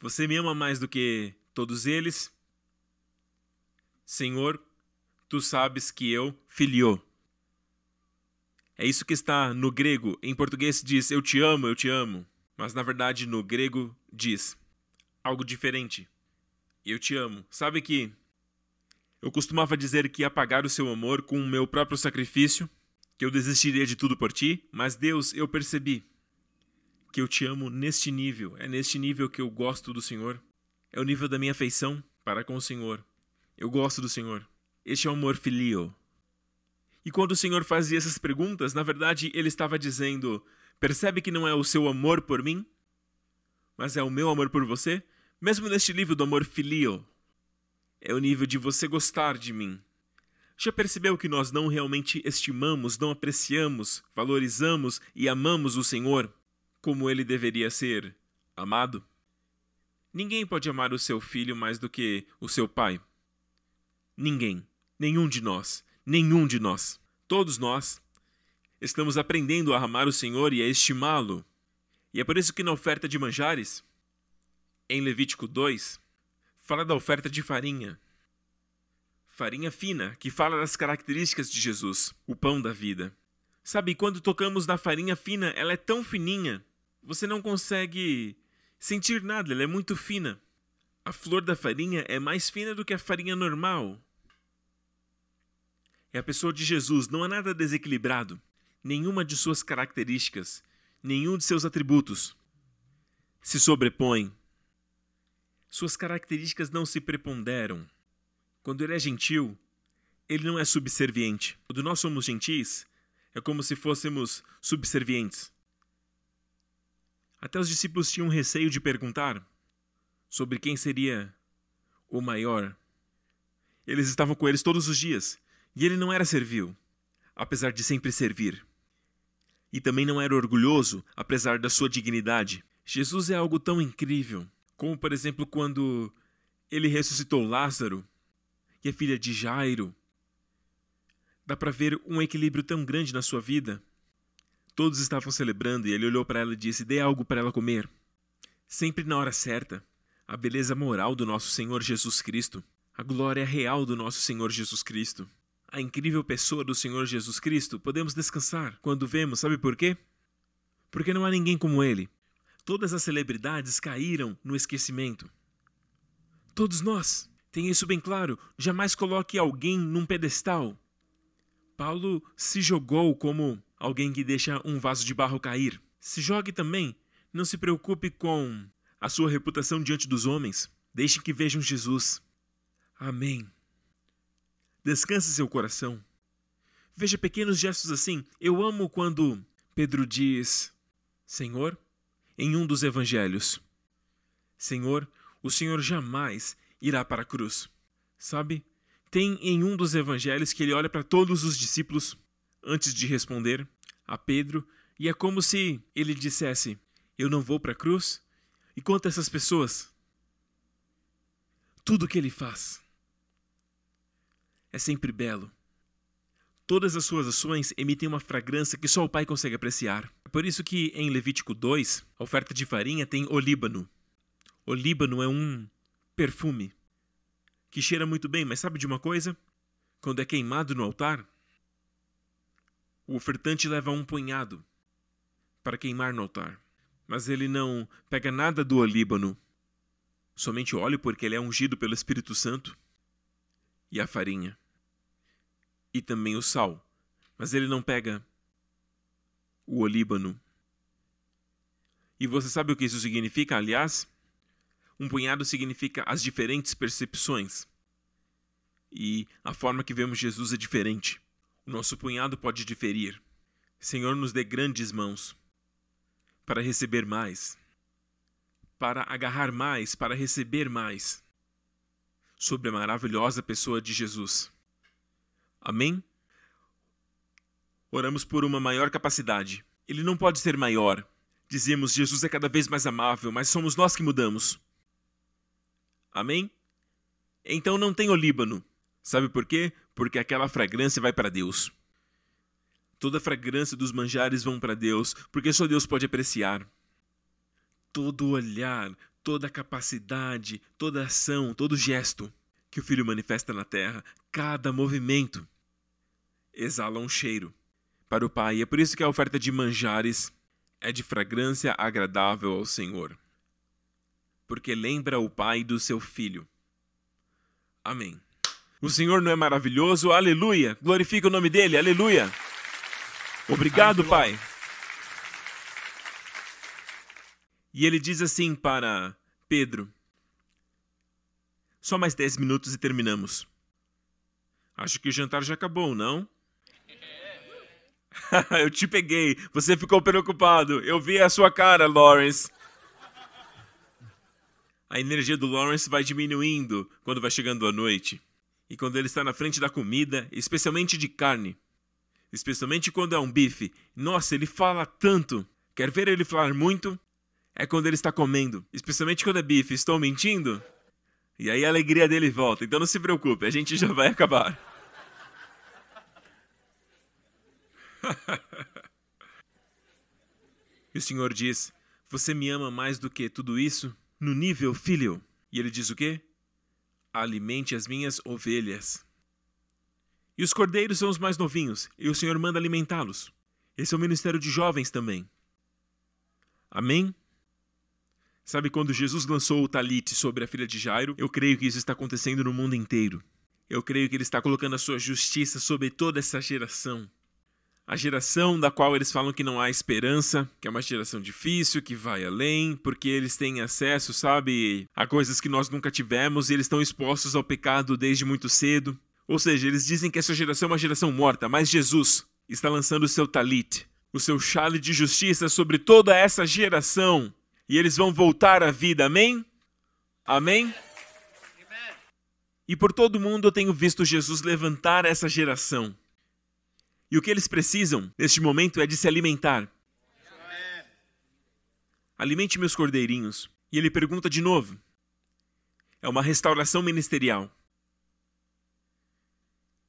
Você me ama mais do que todos eles? Senhor, tu sabes que eu filho. É isso que está no grego. Em português diz eu te amo, eu te amo. Mas na verdade no grego diz algo diferente. Eu te amo. Sabe que eu costumava dizer que ia pagar o seu amor com o meu próprio sacrifício, que eu desistiria de tudo por ti, mas Deus, eu percebi que eu te amo neste nível, é neste nível que eu gosto do Senhor. É o nível da minha afeição para com o Senhor. Eu gosto do Senhor. Este é o amor filio. E quando o Senhor fazia essas perguntas, na verdade ele estava dizendo: Percebe que não é o seu amor por mim, mas é o meu amor por você? Mesmo neste livro do amor filio, é o nível de você gostar de mim. Já percebeu que nós não realmente estimamos, não apreciamos, valorizamos e amamos o Senhor como ele deveria ser amado? Ninguém pode amar o seu filho mais do que o seu pai. Ninguém. Nenhum de nós. Nenhum de nós. Todos nós estamos aprendendo a amar o Senhor e a estimá-lo. E é por isso que na oferta de manjares, em Levítico 2, fala da oferta de farinha. Farinha fina, que fala das características de Jesus, o pão da vida. Sabe, quando tocamos na farinha fina, ela é tão fininha, você não consegue sentir nada, ela é muito fina. A flor da farinha é mais fina do que a farinha normal. É a pessoa de Jesus, não há nada desequilibrado, nenhuma de suas características, nenhum de seus atributos se sobrepõe suas características não se preponderam. Quando ele é gentil, ele não é subserviente. Quando nós somos gentis, é como se fôssemos subservientes. Até os discípulos tinham receio de perguntar sobre quem seria o maior. Eles estavam com eles todos os dias, e ele não era servil, apesar de sempre servir. E também não era orgulhoso, apesar da sua dignidade. Jesus é algo tão incrível como, por exemplo, quando ele ressuscitou Lázaro e a filha de Jairo. Dá para ver um equilíbrio tão grande na sua vida. Todos estavam celebrando e ele olhou para ela e disse: Dê algo para ela comer. Sempre na hora certa. A beleza moral do nosso Senhor Jesus Cristo. A glória real do nosso Senhor Jesus Cristo. A incrível pessoa do Senhor Jesus Cristo. Podemos descansar quando vemos, sabe por quê? Porque não há ninguém como ele. Todas as celebridades caíram no esquecimento. Todos nós. Tenha isso bem claro. Jamais coloque alguém num pedestal. Paulo se jogou como alguém que deixa um vaso de barro cair. Se jogue também. Não se preocupe com a sua reputação diante dos homens. Deixe que vejam Jesus. Amém. Descanse seu coração. Veja pequenos gestos assim. Eu amo quando Pedro diz: Senhor, em um dos evangelhos: Senhor, o Senhor jamais irá para a cruz. Sabe? Tem em um dos evangelhos que ele olha para todos os discípulos antes de responder a Pedro, e é como se ele dissesse: Eu não vou para a cruz? E quanto a essas pessoas? Tudo que ele faz é sempre belo. Todas as suas ações emitem uma fragrância que só o Pai consegue apreciar. É por isso que em Levítico 2, a oferta de farinha tem olíbano. Olíbano é um perfume que cheira muito bem, mas sabe de uma coisa? Quando é queimado no altar, o ofertante leva um punhado para queimar no altar. Mas ele não pega nada do olíbano, somente óleo, porque ele é ungido pelo Espírito Santo, e a farinha, e também o sal. Mas ele não pega o olíbano. E você sabe o que isso significa, aliás? Um punhado significa as diferentes percepções. E a forma que vemos Jesus é diferente. O nosso punhado pode diferir. Senhor, nos dê grandes mãos para receber mais, para agarrar mais, para receber mais sobre a maravilhosa pessoa de Jesus. Amém? Oramos por uma maior capacidade. Ele não pode ser maior. Dizemos Jesus é cada vez mais amável, mas somos nós que mudamos. Amém? Então não tem Líbano. Sabe por quê? porque aquela fragrância vai para Deus. Toda a fragrância dos manjares vão para Deus, porque só Deus pode apreciar. Todo olhar, toda capacidade, toda ação, todo gesto que o Filho manifesta na terra, cada movimento, exala um cheiro para o Pai. E é por isso que a oferta de manjares é de fragrância agradável ao Senhor, porque lembra o Pai do seu Filho. Amém. O Senhor não é maravilhoso? Aleluia! Glorifica o nome dele, aleluia! Obrigado, Pai. E ele diz assim para Pedro: Só mais dez minutos e terminamos. Acho que o jantar já acabou, não? eu te peguei. Você ficou preocupado. Eu vi a sua cara, Lawrence. A energia do Lawrence vai diminuindo quando vai chegando a noite e quando ele está na frente da comida, especialmente de carne, especialmente quando é um bife, nossa, ele fala tanto. Quer ver ele falar muito? É quando ele está comendo, especialmente quando é bife. Estou mentindo? E aí a alegria dele volta. Então não se preocupe, a gente já vai acabar. e o Senhor diz: Você me ama mais do que tudo isso? No nível filho. E ele diz o quê? alimente as minhas ovelhas. E os cordeiros são os mais novinhos, e o Senhor manda alimentá-los. Esse é o ministério de jovens também. Amém? Sabe quando Jesus lançou o talite sobre a filha de Jairo? Eu creio que isso está acontecendo no mundo inteiro. Eu creio que ele está colocando a sua justiça sobre toda essa geração a geração da qual eles falam que não há esperança, que é uma geração difícil, que vai além, porque eles têm acesso, sabe, a coisas que nós nunca tivemos e eles estão expostos ao pecado desde muito cedo. Ou seja, eles dizem que essa geração é uma geração morta, mas Jesus está lançando o seu talit, o seu chale de justiça sobre toda essa geração, e eles vão voltar à vida. Amém? Amém? E por todo mundo eu tenho visto Jesus levantar essa geração e o que eles precisam neste momento é de se alimentar. Alimente meus cordeirinhos. E ele pergunta de novo. É uma restauração ministerial.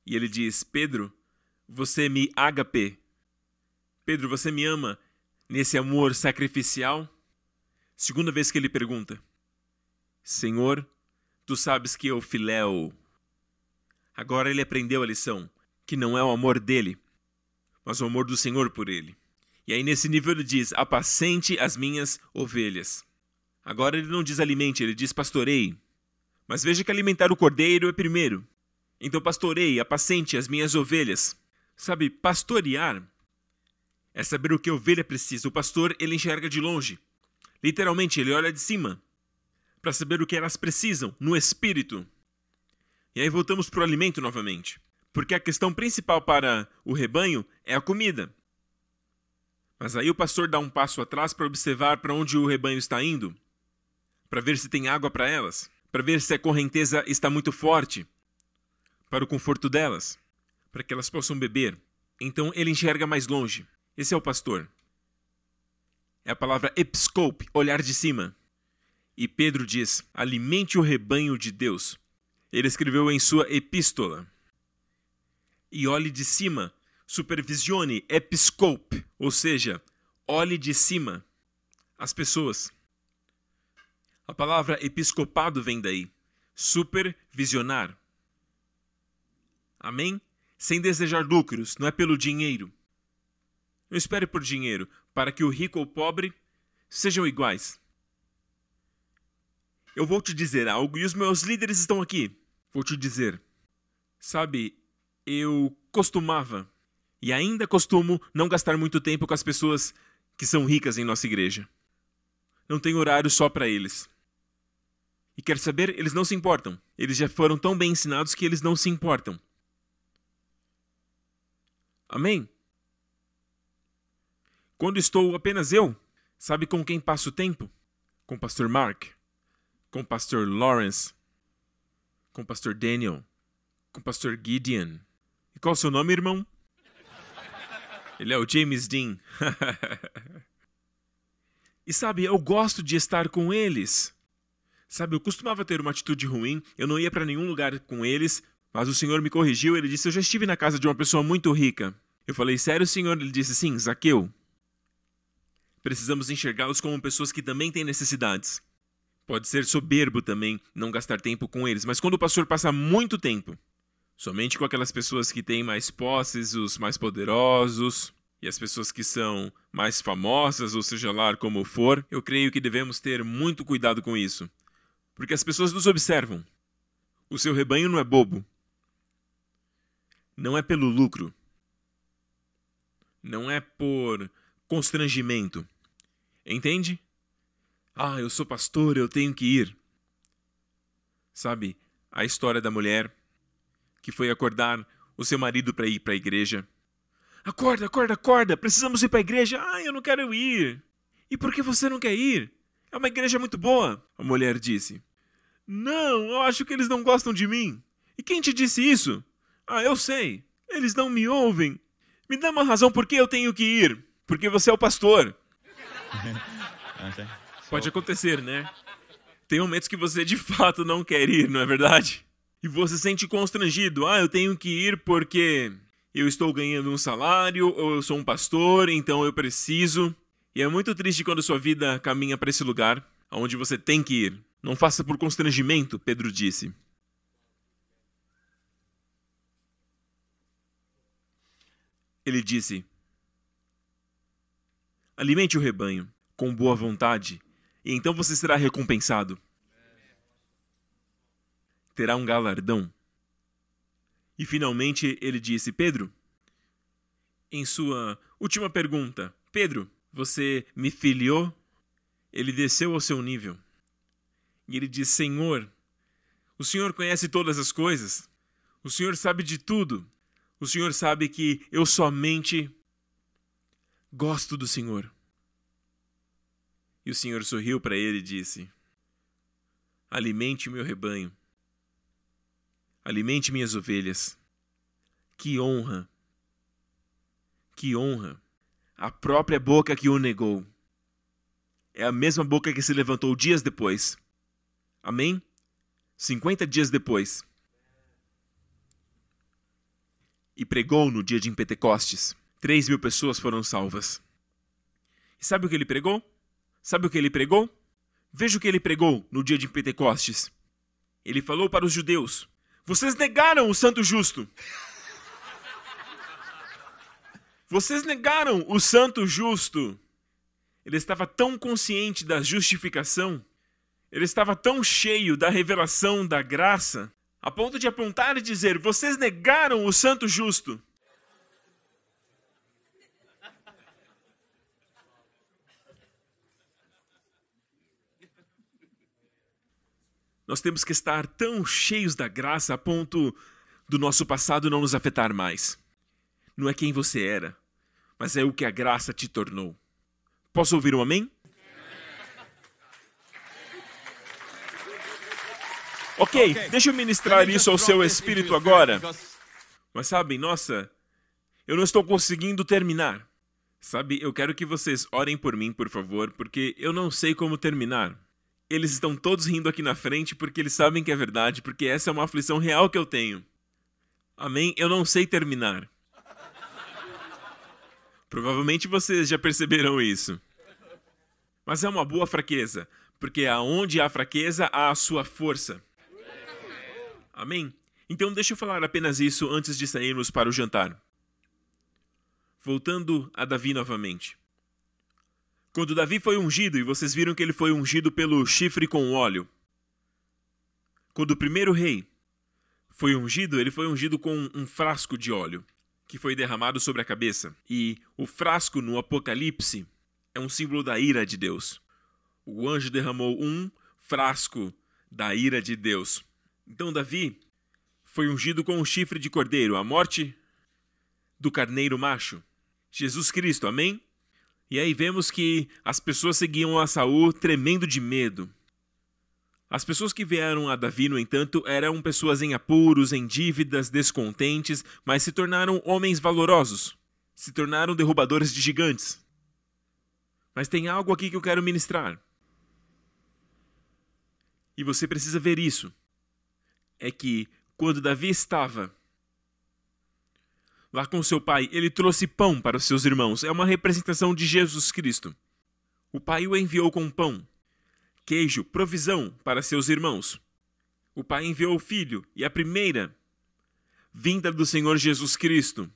E ele diz: Pedro, você me agape. Pedro, você me ama nesse amor sacrificial? Segunda vez que ele pergunta: Senhor, tu sabes que eu filéu. Agora ele aprendeu a lição, que não é o amor dele, mas o amor do Senhor por ele. E aí, nesse nível, ele diz: apacente as minhas ovelhas. Agora ele não diz alimente, ele diz pastorei. Mas veja que alimentar o cordeiro é primeiro. Então, pastorei, apacente as minhas ovelhas. Sabe, pastorear é saber o que a ovelha precisa. O pastor, ele enxerga de longe. Literalmente, ele olha de cima para saber o que elas precisam no espírito. E aí voltamos para o alimento novamente porque a questão principal para o rebanho é a comida. Mas aí o pastor dá um passo atrás para observar para onde o rebanho está indo, para ver se tem água para elas, para ver se a correnteza está muito forte, para o conforto delas, para que elas possam beber. Então ele enxerga mais longe. Esse é o pastor. É a palavra episcope, olhar de cima. E Pedro diz: alimente o rebanho de Deus. Ele escreveu em sua epístola. E olhe de cima, supervisione, episcope, ou seja, olhe de cima as pessoas. A palavra episcopado vem daí, supervisionar. Amém? Sem desejar lucros, não é pelo dinheiro. Não espere por dinheiro para que o rico ou o pobre sejam iguais. Eu vou te dizer algo e os meus líderes estão aqui. Vou te dizer. Sabe, eu costumava e ainda costumo não gastar muito tempo com as pessoas que são ricas em nossa igreja. Não tenho horário só para eles. E quer saber, eles não se importam. Eles já foram tão bem ensinados que eles não se importam. Amém? Quando estou apenas eu, sabe com quem passo o tempo? Com o pastor Mark, com o pastor Lawrence, com o pastor Daniel, com o pastor Gideon. E qual é o seu nome, irmão? Ele é o James Dean. e sabe, eu gosto de estar com eles. Sabe, eu costumava ter uma atitude ruim, eu não ia para nenhum lugar com eles, mas o Senhor me corrigiu, ele disse: "Eu já estive na casa de uma pessoa muito rica". Eu falei: "Sério, Senhor?" Ele disse: "Sim, Zaqueu". Precisamos enxergá-los como pessoas que também têm necessidades. Pode ser soberbo também não gastar tempo com eles, mas quando o pastor passa muito tempo somente com aquelas pessoas que têm mais posses, os mais poderosos, e as pessoas que são mais famosas, ou seja lá como for, eu creio que devemos ter muito cuidado com isso. Porque as pessoas nos observam. O seu rebanho não é bobo. Não é pelo lucro. Não é por constrangimento. Entende? Ah, eu sou pastor, eu tenho que ir. Sabe, a história da mulher que foi acordar o seu marido para ir para a igreja. Acorda, acorda, acorda, precisamos ir para a igreja. Ah, eu não quero ir. E por que você não quer ir? É uma igreja muito boa, a mulher disse. Não, eu acho que eles não gostam de mim. E quem te disse isso? Ah, eu sei. Eles não me ouvem. Me dá uma razão por que eu tenho que ir. Porque você é o pastor. Pode acontecer, né? Tem momentos que você de fato não quer ir, não é verdade? E você se sente constrangido. Ah, eu tenho que ir porque eu estou ganhando um salário, ou eu sou um pastor, então eu preciso. E é muito triste quando sua vida caminha para esse lugar, onde você tem que ir. Não faça por constrangimento, Pedro disse. Ele disse: Alimente o rebanho com boa vontade, e então você será recompensado. Terá um galardão. E finalmente ele disse: Pedro, em sua última pergunta, Pedro, você me filiou? Ele desceu ao seu nível. E ele diz: Senhor, o Senhor conhece todas as coisas. O Senhor sabe de tudo. O Senhor sabe que eu somente Gosto do Senhor. E o Senhor sorriu para ele e disse: Alimente o meu rebanho. Alimente minhas ovelhas. Que honra! Que honra! A própria boca que o negou. É a mesma boca que se levantou dias depois. Amém? 50 dias depois. E pregou no dia de Pentecostes. Três mil pessoas foram salvas. E sabe o que ele pregou? Sabe o que ele pregou? Veja o que ele pregou no dia de Pentecostes. Ele falou para os judeus: Vocês negaram o Santo Justo. Vocês negaram o Santo Justo. Ele estava tão consciente da justificação, ele estava tão cheio da revelação da graça, a ponto de apontar e dizer: Vocês negaram o Santo Justo. Nós temos que estar tão cheios da graça a ponto do nosso passado não nos afetar mais. Não é quem você era, mas é o que a graça te tornou. Posso ouvir um amém? Ok, deixa eu ministrar isso ao seu espírito agora. Mas sabem, nossa, eu não estou conseguindo terminar. Sabe, eu quero que vocês orem por mim, por favor, porque eu não sei como terminar. Eles estão todos rindo aqui na frente porque eles sabem que é verdade, porque essa é uma aflição real que eu tenho. Amém? Eu não sei terminar. Provavelmente vocês já perceberam isso. Mas é uma boa fraqueza, porque aonde há fraqueza há a sua força. Amém? Então deixa eu falar apenas isso antes de sairmos para o jantar. Voltando a Davi novamente. Quando Davi foi ungido, e vocês viram que ele foi ungido pelo chifre com óleo. Quando o primeiro rei foi ungido, ele foi ungido com um frasco de óleo que foi derramado sobre a cabeça. E o frasco no Apocalipse é um símbolo da ira de Deus. O anjo derramou um frasco da ira de Deus. Então Davi foi ungido com o chifre de cordeiro, a morte do carneiro macho. Jesus Cristo, amém? E aí vemos que as pessoas seguiam a Saul tremendo de medo. As pessoas que vieram a Davi, no entanto, eram pessoas em apuros, em dívidas, descontentes, mas se tornaram homens valorosos, se tornaram derrubadores de gigantes. Mas tem algo aqui que eu quero ministrar. E você precisa ver isso é que quando Davi estava lá com seu pai, ele trouxe pão para os seus irmãos. É uma representação de Jesus Cristo. O pai o enviou com pão, queijo, provisão para seus irmãos. O pai enviou o filho e a primeira vinda do Senhor Jesus Cristo.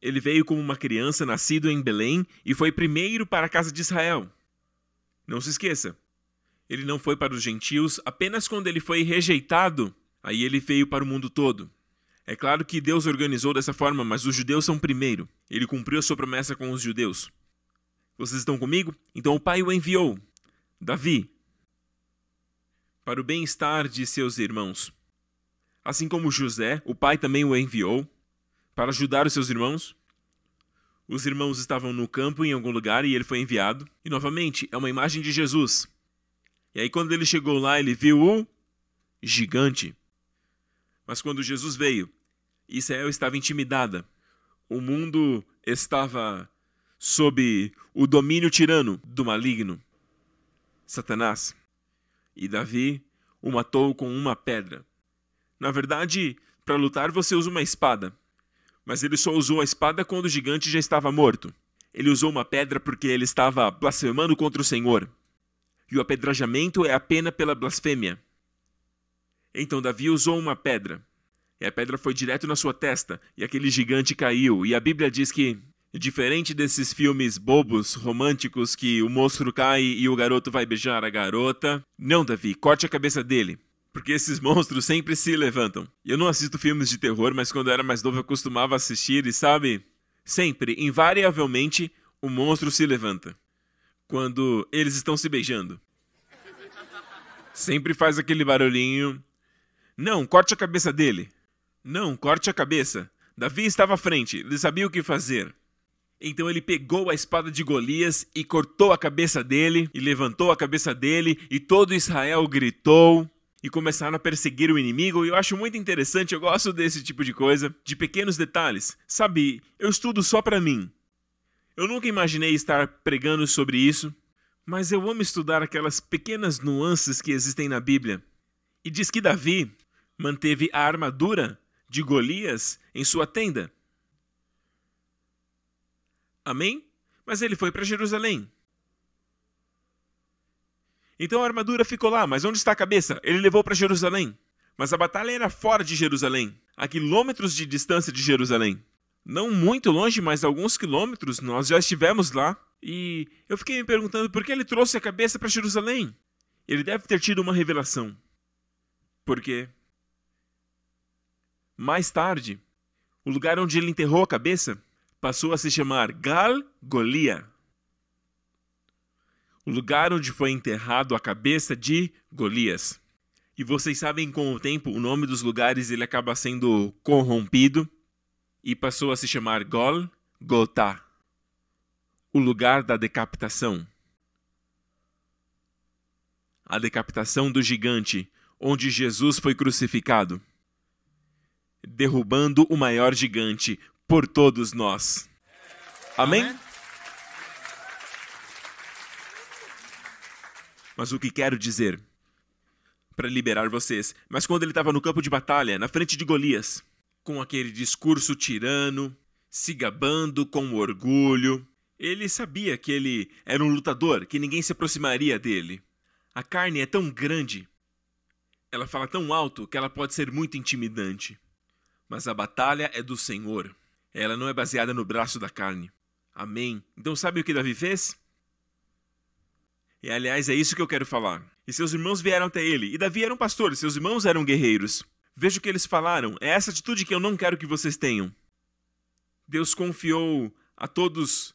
Ele veio como uma criança nascido em Belém e foi primeiro para a casa de Israel. Não se esqueça, ele não foi para os gentios apenas quando ele foi rejeitado Aí ele veio para o mundo todo. É claro que Deus organizou dessa forma, mas os judeus são primeiro. Ele cumpriu a sua promessa com os judeus. Vocês estão comigo? Então o pai o enviou, Davi, para o bem-estar de seus irmãos. Assim como José, o pai também o enviou para ajudar os seus irmãos. Os irmãos estavam no campo em algum lugar e ele foi enviado. E novamente, é uma imagem de Jesus. E aí, quando ele chegou lá, ele viu o gigante. Mas quando Jesus veio, Israel estava intimidada. O mundo estava sob o domínio tirano do maligno, Satanás. E Davi o matou com uma pedra. Na verdade, para lutar você usa uma espada. Mas ele só usou a espada quando o gigante já estava morto. Ele usou uma pedra porque ele estava blasfemando contra o Senhor. E o apedrejamento é a pena pela blasfêmia. Então Davi usou uma pedra. E a pedra foi direto na sua testa, e aquele gigante caiu. E a Bíblia diz que, diferente desses filmes bobos, românticos, que o monstro cai e o garoto vai beijar a garota, não, Davi, corte a cabeça dele. Porque esses monstros sempre se levantam. Eu não assisto filmes de terror, mas quando eu era mais novo eu costumava assistir e sabe? Sempre, invariavelmente, o monstro se levanta. Quando eles estão se beijando. Sempre faz aquele barulhinho não, corte a cabeça dele. Não, corte a cabeça. Davi estava à frente, ele sabia o que fazer. Então ele pegou a espada de Golias e cortou a cabeça dele, e levantou a cabeça dele, e todo Israel gritou e começaram a perseguir o inimigo. E eu acho muito interessante, eu gosto desse tipo de coisa, de pequenos detalhes. Sabe, eu estudo só para mim. Eu nunca imaginei estar pregando sobre isso, mas eu amo estudar aquelas pequenas nuances que existem na Bíblia. E diz que Davi manteve a armadura de Golias em sua tenda. Amém? Mas ele foi para Jerusalém. Então a armadura ficou lá, mas onde está a cabeça? Ele levou para Jerusalém. Mas a batalha era fora de Jerusalém, a quilômetros de distância de Jerusalém. Não muito longe, mas alguns quilômetros, nós já estivemos lá. E eu fiquei me perguntando por que ele trouxe a cabeça para Jerusalém. Ele deve ter tido uma revelação. Por quê? Mais tarde, o lugar onde ele enterrou a cabeça passou a se chamar Gal Golia. O lugar onde foi enterrado a cabeça de Golias. E vocês sabem, com o tempo, o nome dos lugares ele acaba sendo corrompido e passou a se chamar Gol Gotá. o lugar da decapitação. A decapitação do gigante, onde Jesus foi crucificado, derrubando o maior gigante por todos nós. Amém? Mas o que quero dizer para liberar vocês? Mas quando ele estava no campo de batalha, na frente de Golias, com aquele discurso tirano, se gabando com orgulho, ele sabia que ele era um lutador, que ninguém se aproximaria dele. A carne é tão grande, ela fala tão alto que ela pode ser muito intimidante. Mas a batalha é do Senhor. Ela não é baseada no braço da carne. Amém. Então sabe o que Davi fez? E aliás, é isso que eu quero falar. E seus irmãos vieram até ele. E Davi era um pastor, seus irmãos eram guerreiros. Veja o que eles falaram. É essa atitude que eu não quero que vocês tenham. Deus confiou a todos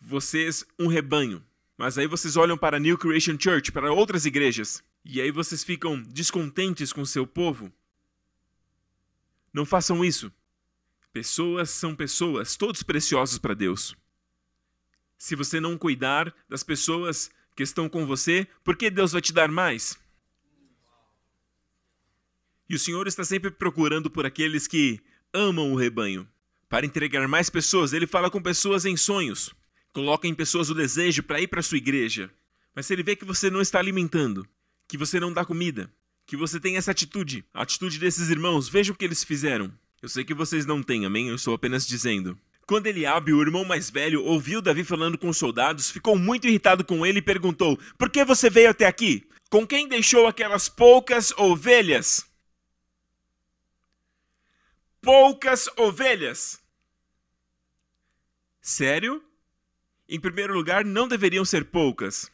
vocês um rebanho. Mas aí vocês olham para a New Creation Church, para outras igrejas, e aí vocês ficam descontentes com seu povo. Não façam isso. Pessoas são pessoas, todos preciosos para Deus. Se você não cuidar das pessoas que estão com você, por que Deus vai te dar mais? E o Senhor está sempre procurando por aqueles que amam o rebanho. Para entregar mais pessoas, ele fala com pessoas em sonhos. Coloca em pessoas o desejo para ir para sua igreja. Mas se ele vê que você não está alimentando, que você não dá comida, que você tem essa atitude, a atitude desses irmãos, veja o que eles fizeram. Eu sei que vocês não têm, amém? Eu estou apenas dizendo. Quando Eliabe, o irmão mais velho, ouviu Davi falando com os soldados, ficou muito irritado com ele e perguntou: Por que você veio até aqui? Com quem deixou aquelas poucas ovelhas? Poucas ovelhas. Sério? Em primeiro lugar, não deveriam ser poucas.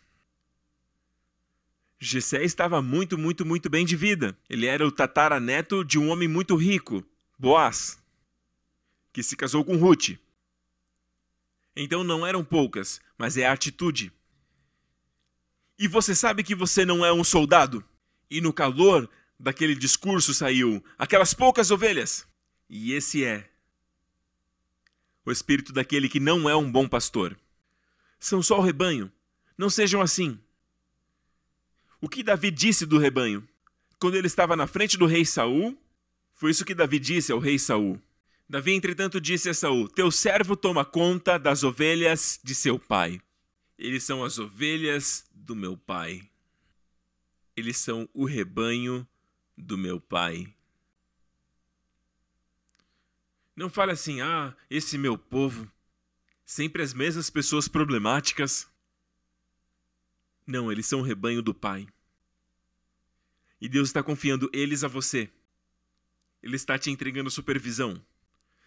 Gessé estava muito, muito, muito bem de vida. Ele era o tataraneto de um homem muito rico, Boaz que se casou com Ruth. Então não eram poucas, mas é a atitude. E você sabe que você não é um soldado? E no calor daquele discurso saiu aquelas poucas ovelhas. E esse é o espírito daquele que não é um bom pastor. São só o rebanho. Não sejam assim. O que Davi disse do rebanho? Quando ele estava na frente do rei Saul, foi isso que Davi disse ao rei Saul. Davi, entretanto, disse a Saul: Teu servo toma conta das ovelhas de seu pai. Eles são as ovelhas do meu pai. Eles são o rebanho do meu pai. Não fale assim, ah, esse meu povo. Sempre as mesmas pessoas problemáticas. Não, eles são o rebanho do Pai. E Deus está confiando eles a você. Ele está te entregando supervisão.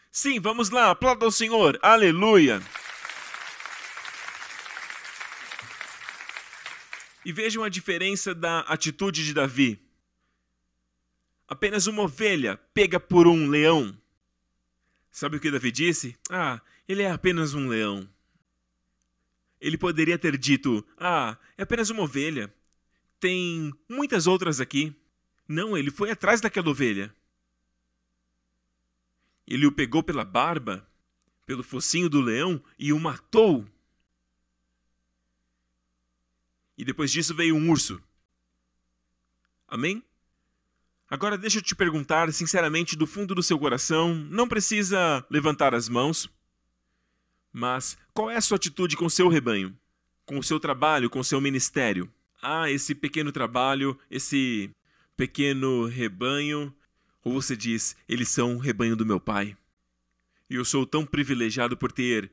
Sim, vamos lá, aplauda o Senhor, aleluia. E vejam a diferença da atitude de Davi. Apenas uma ovelha pega por um leão. Sabe o que Davi disse? Ah, ele é apenas um leão. Ele poderia ter dito: Ah, é apenas uma ovelha. Tem muitas outras aqui. Não, ele foi atrás daquela ovelha. Ele o pegou pela barba, pelo focinho do leão e o matou. E depois disso veio um urso. Amém? Agora deixa eu te perguntar, sinceramente, do fundo do seu coração, não precisa levantar as mãos, mas qual é a sua atitude com o seu rebanho, com o seu trabalho, com o seu ministério? Ah, esse pequeno trabalho, esse pequeno rebanho ou você diz, eles são o rebanho do meu pai. E eu sou tão privilegiado por ter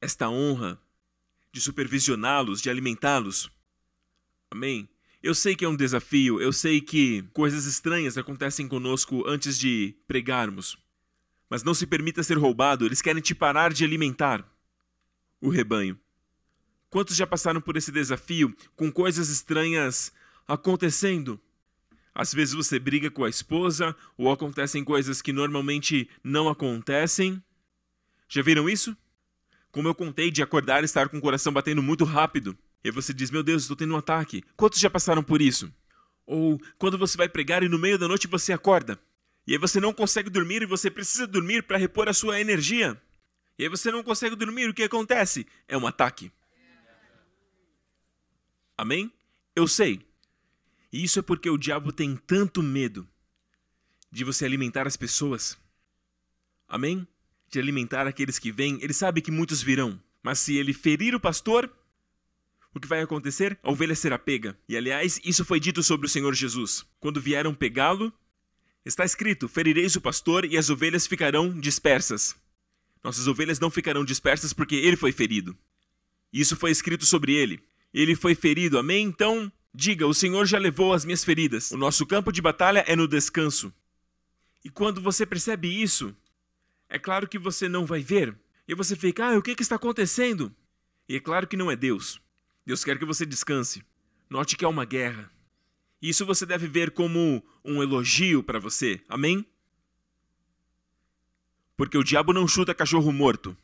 esta honra de supervisioná-los, de alimentá-los. Amém? Eu sei que é um desafio, eu sei que coisas estranhas acontecem conosco antes de pregarmos. Mas não se permita ser roubado, eles querem te parar de alimentar o rebanho. Quantos já passaram por esse desafio com coisas estranhas acontecendo? Às vezes você briga com a esposa ou acontecem coisas que normalmente não acontecem. Já viram isso? Como eu contei de acordar e estar com o coração batendo muito rápido. E você diz: Meu Deus, estou tendo um ataque. Quantos já passaram por isso? Ou quando você vai pregar e no meio da noite você acorda. E aí você não consegue dormir e você precisa dormir para repor a sua energia. E aí você não consegue dormir, o que acontece? É um ataque. Amém? Eu sei. E isso é porque o diabo tem tanto medo de você alimentar as pessoas. Amém? De alimentar aqueles que vêm. Ele sabe que muitos virão. Mas se ele ferir o pastor, o que vai acontecer? A ovelha será pega. E aliás, isso foi dito sobre o Senhor Jesus. Quando vieram pegá-lo, está escrito: Ferireis o pastor e as ovelhas ficarão dispersas. Nossas ovelhas não ficarão dispersas porque ele foi ferido. Isso foi escrito sobre ele. Ele foi ferido, amém? Então, diga: O Senhor já levou as minhas feridas. O nosso campo de batalha é no descanso. E quando você percebe isso, é claro que você não vai ver. E você fica: Ah, o que, que está acontecendo? E é claro que não é Deus. Deus quer que você descanse. Note que é uma guerra. Isso você deve ver como um elogio para você. Amém? Porque o diabo não chuta cachorro morto.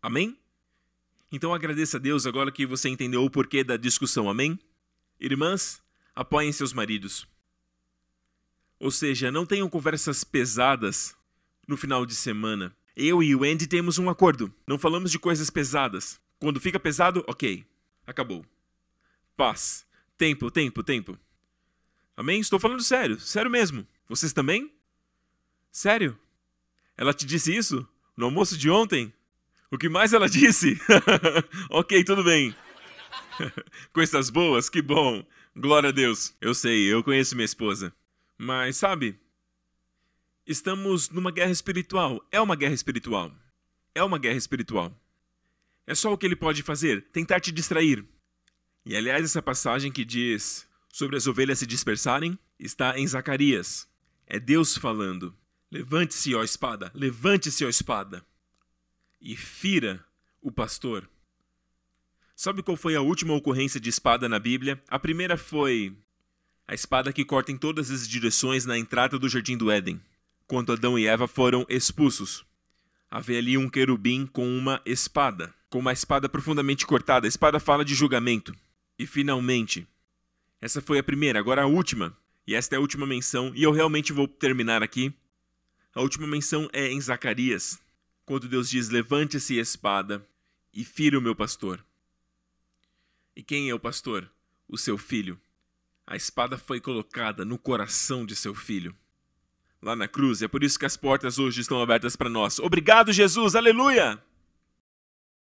Amém? Então agradeça a Deus agora que você entendeu o porquê da discussão. Amém? Irmãs, apoiem seus maridos. Ou seja, não tenham conversas pesadas no final de semana. Eu e o Andy temos um acordo. Não falamos de coisas pesadas. Quando fica pesado, ok. Acabou. Paz. Tempo, tempo, tempo. Amém? Estou falando sério. Sério mesmo. Vocês também? Sério? Ela te disse isso? No almoço de ontem? O que mais ela disse? ok, tudo bem. Coisas boas, que bom. Glória a Deus. Eu sei, eu conheço minha esposa. Mas, sabe, estamos numa guerra espiritual. É uma guerra espiritual. É uma guerra espiritual. É só o que ele pode fazer: tentar te distrair. E aliás, essa passagem que diz sobre as ovelhas se dispersarem está em Zacarias. É Deus falando: Levante-se, ó espada, levante-se, ó espada e fira o pastor. Sabe qual foi a última ocorrência de espada na Bíblia? A primeira foi a espada que corta em todas as direções na entrada do jardim do Éden, quando Adão e Eva foram expulsos. Havia ali um querubim com uma espada, com uma espada profundamente cortada. A espada fala de julgamento. E finalmente, essa foi a primeira, agora a última. E esta é a última menção, e eu realmente vou terminar aqui. A última menção é em Zacarias, quando Deus diz: Levante-se espada e fira o meu pastor. E quem é o pastor? O seu filho. A espada foi colocada no coração de seu filho. Lá na cruz, é por isso que as portas hoje estão abertas para nós. Obrigado, Jesus, aleluia!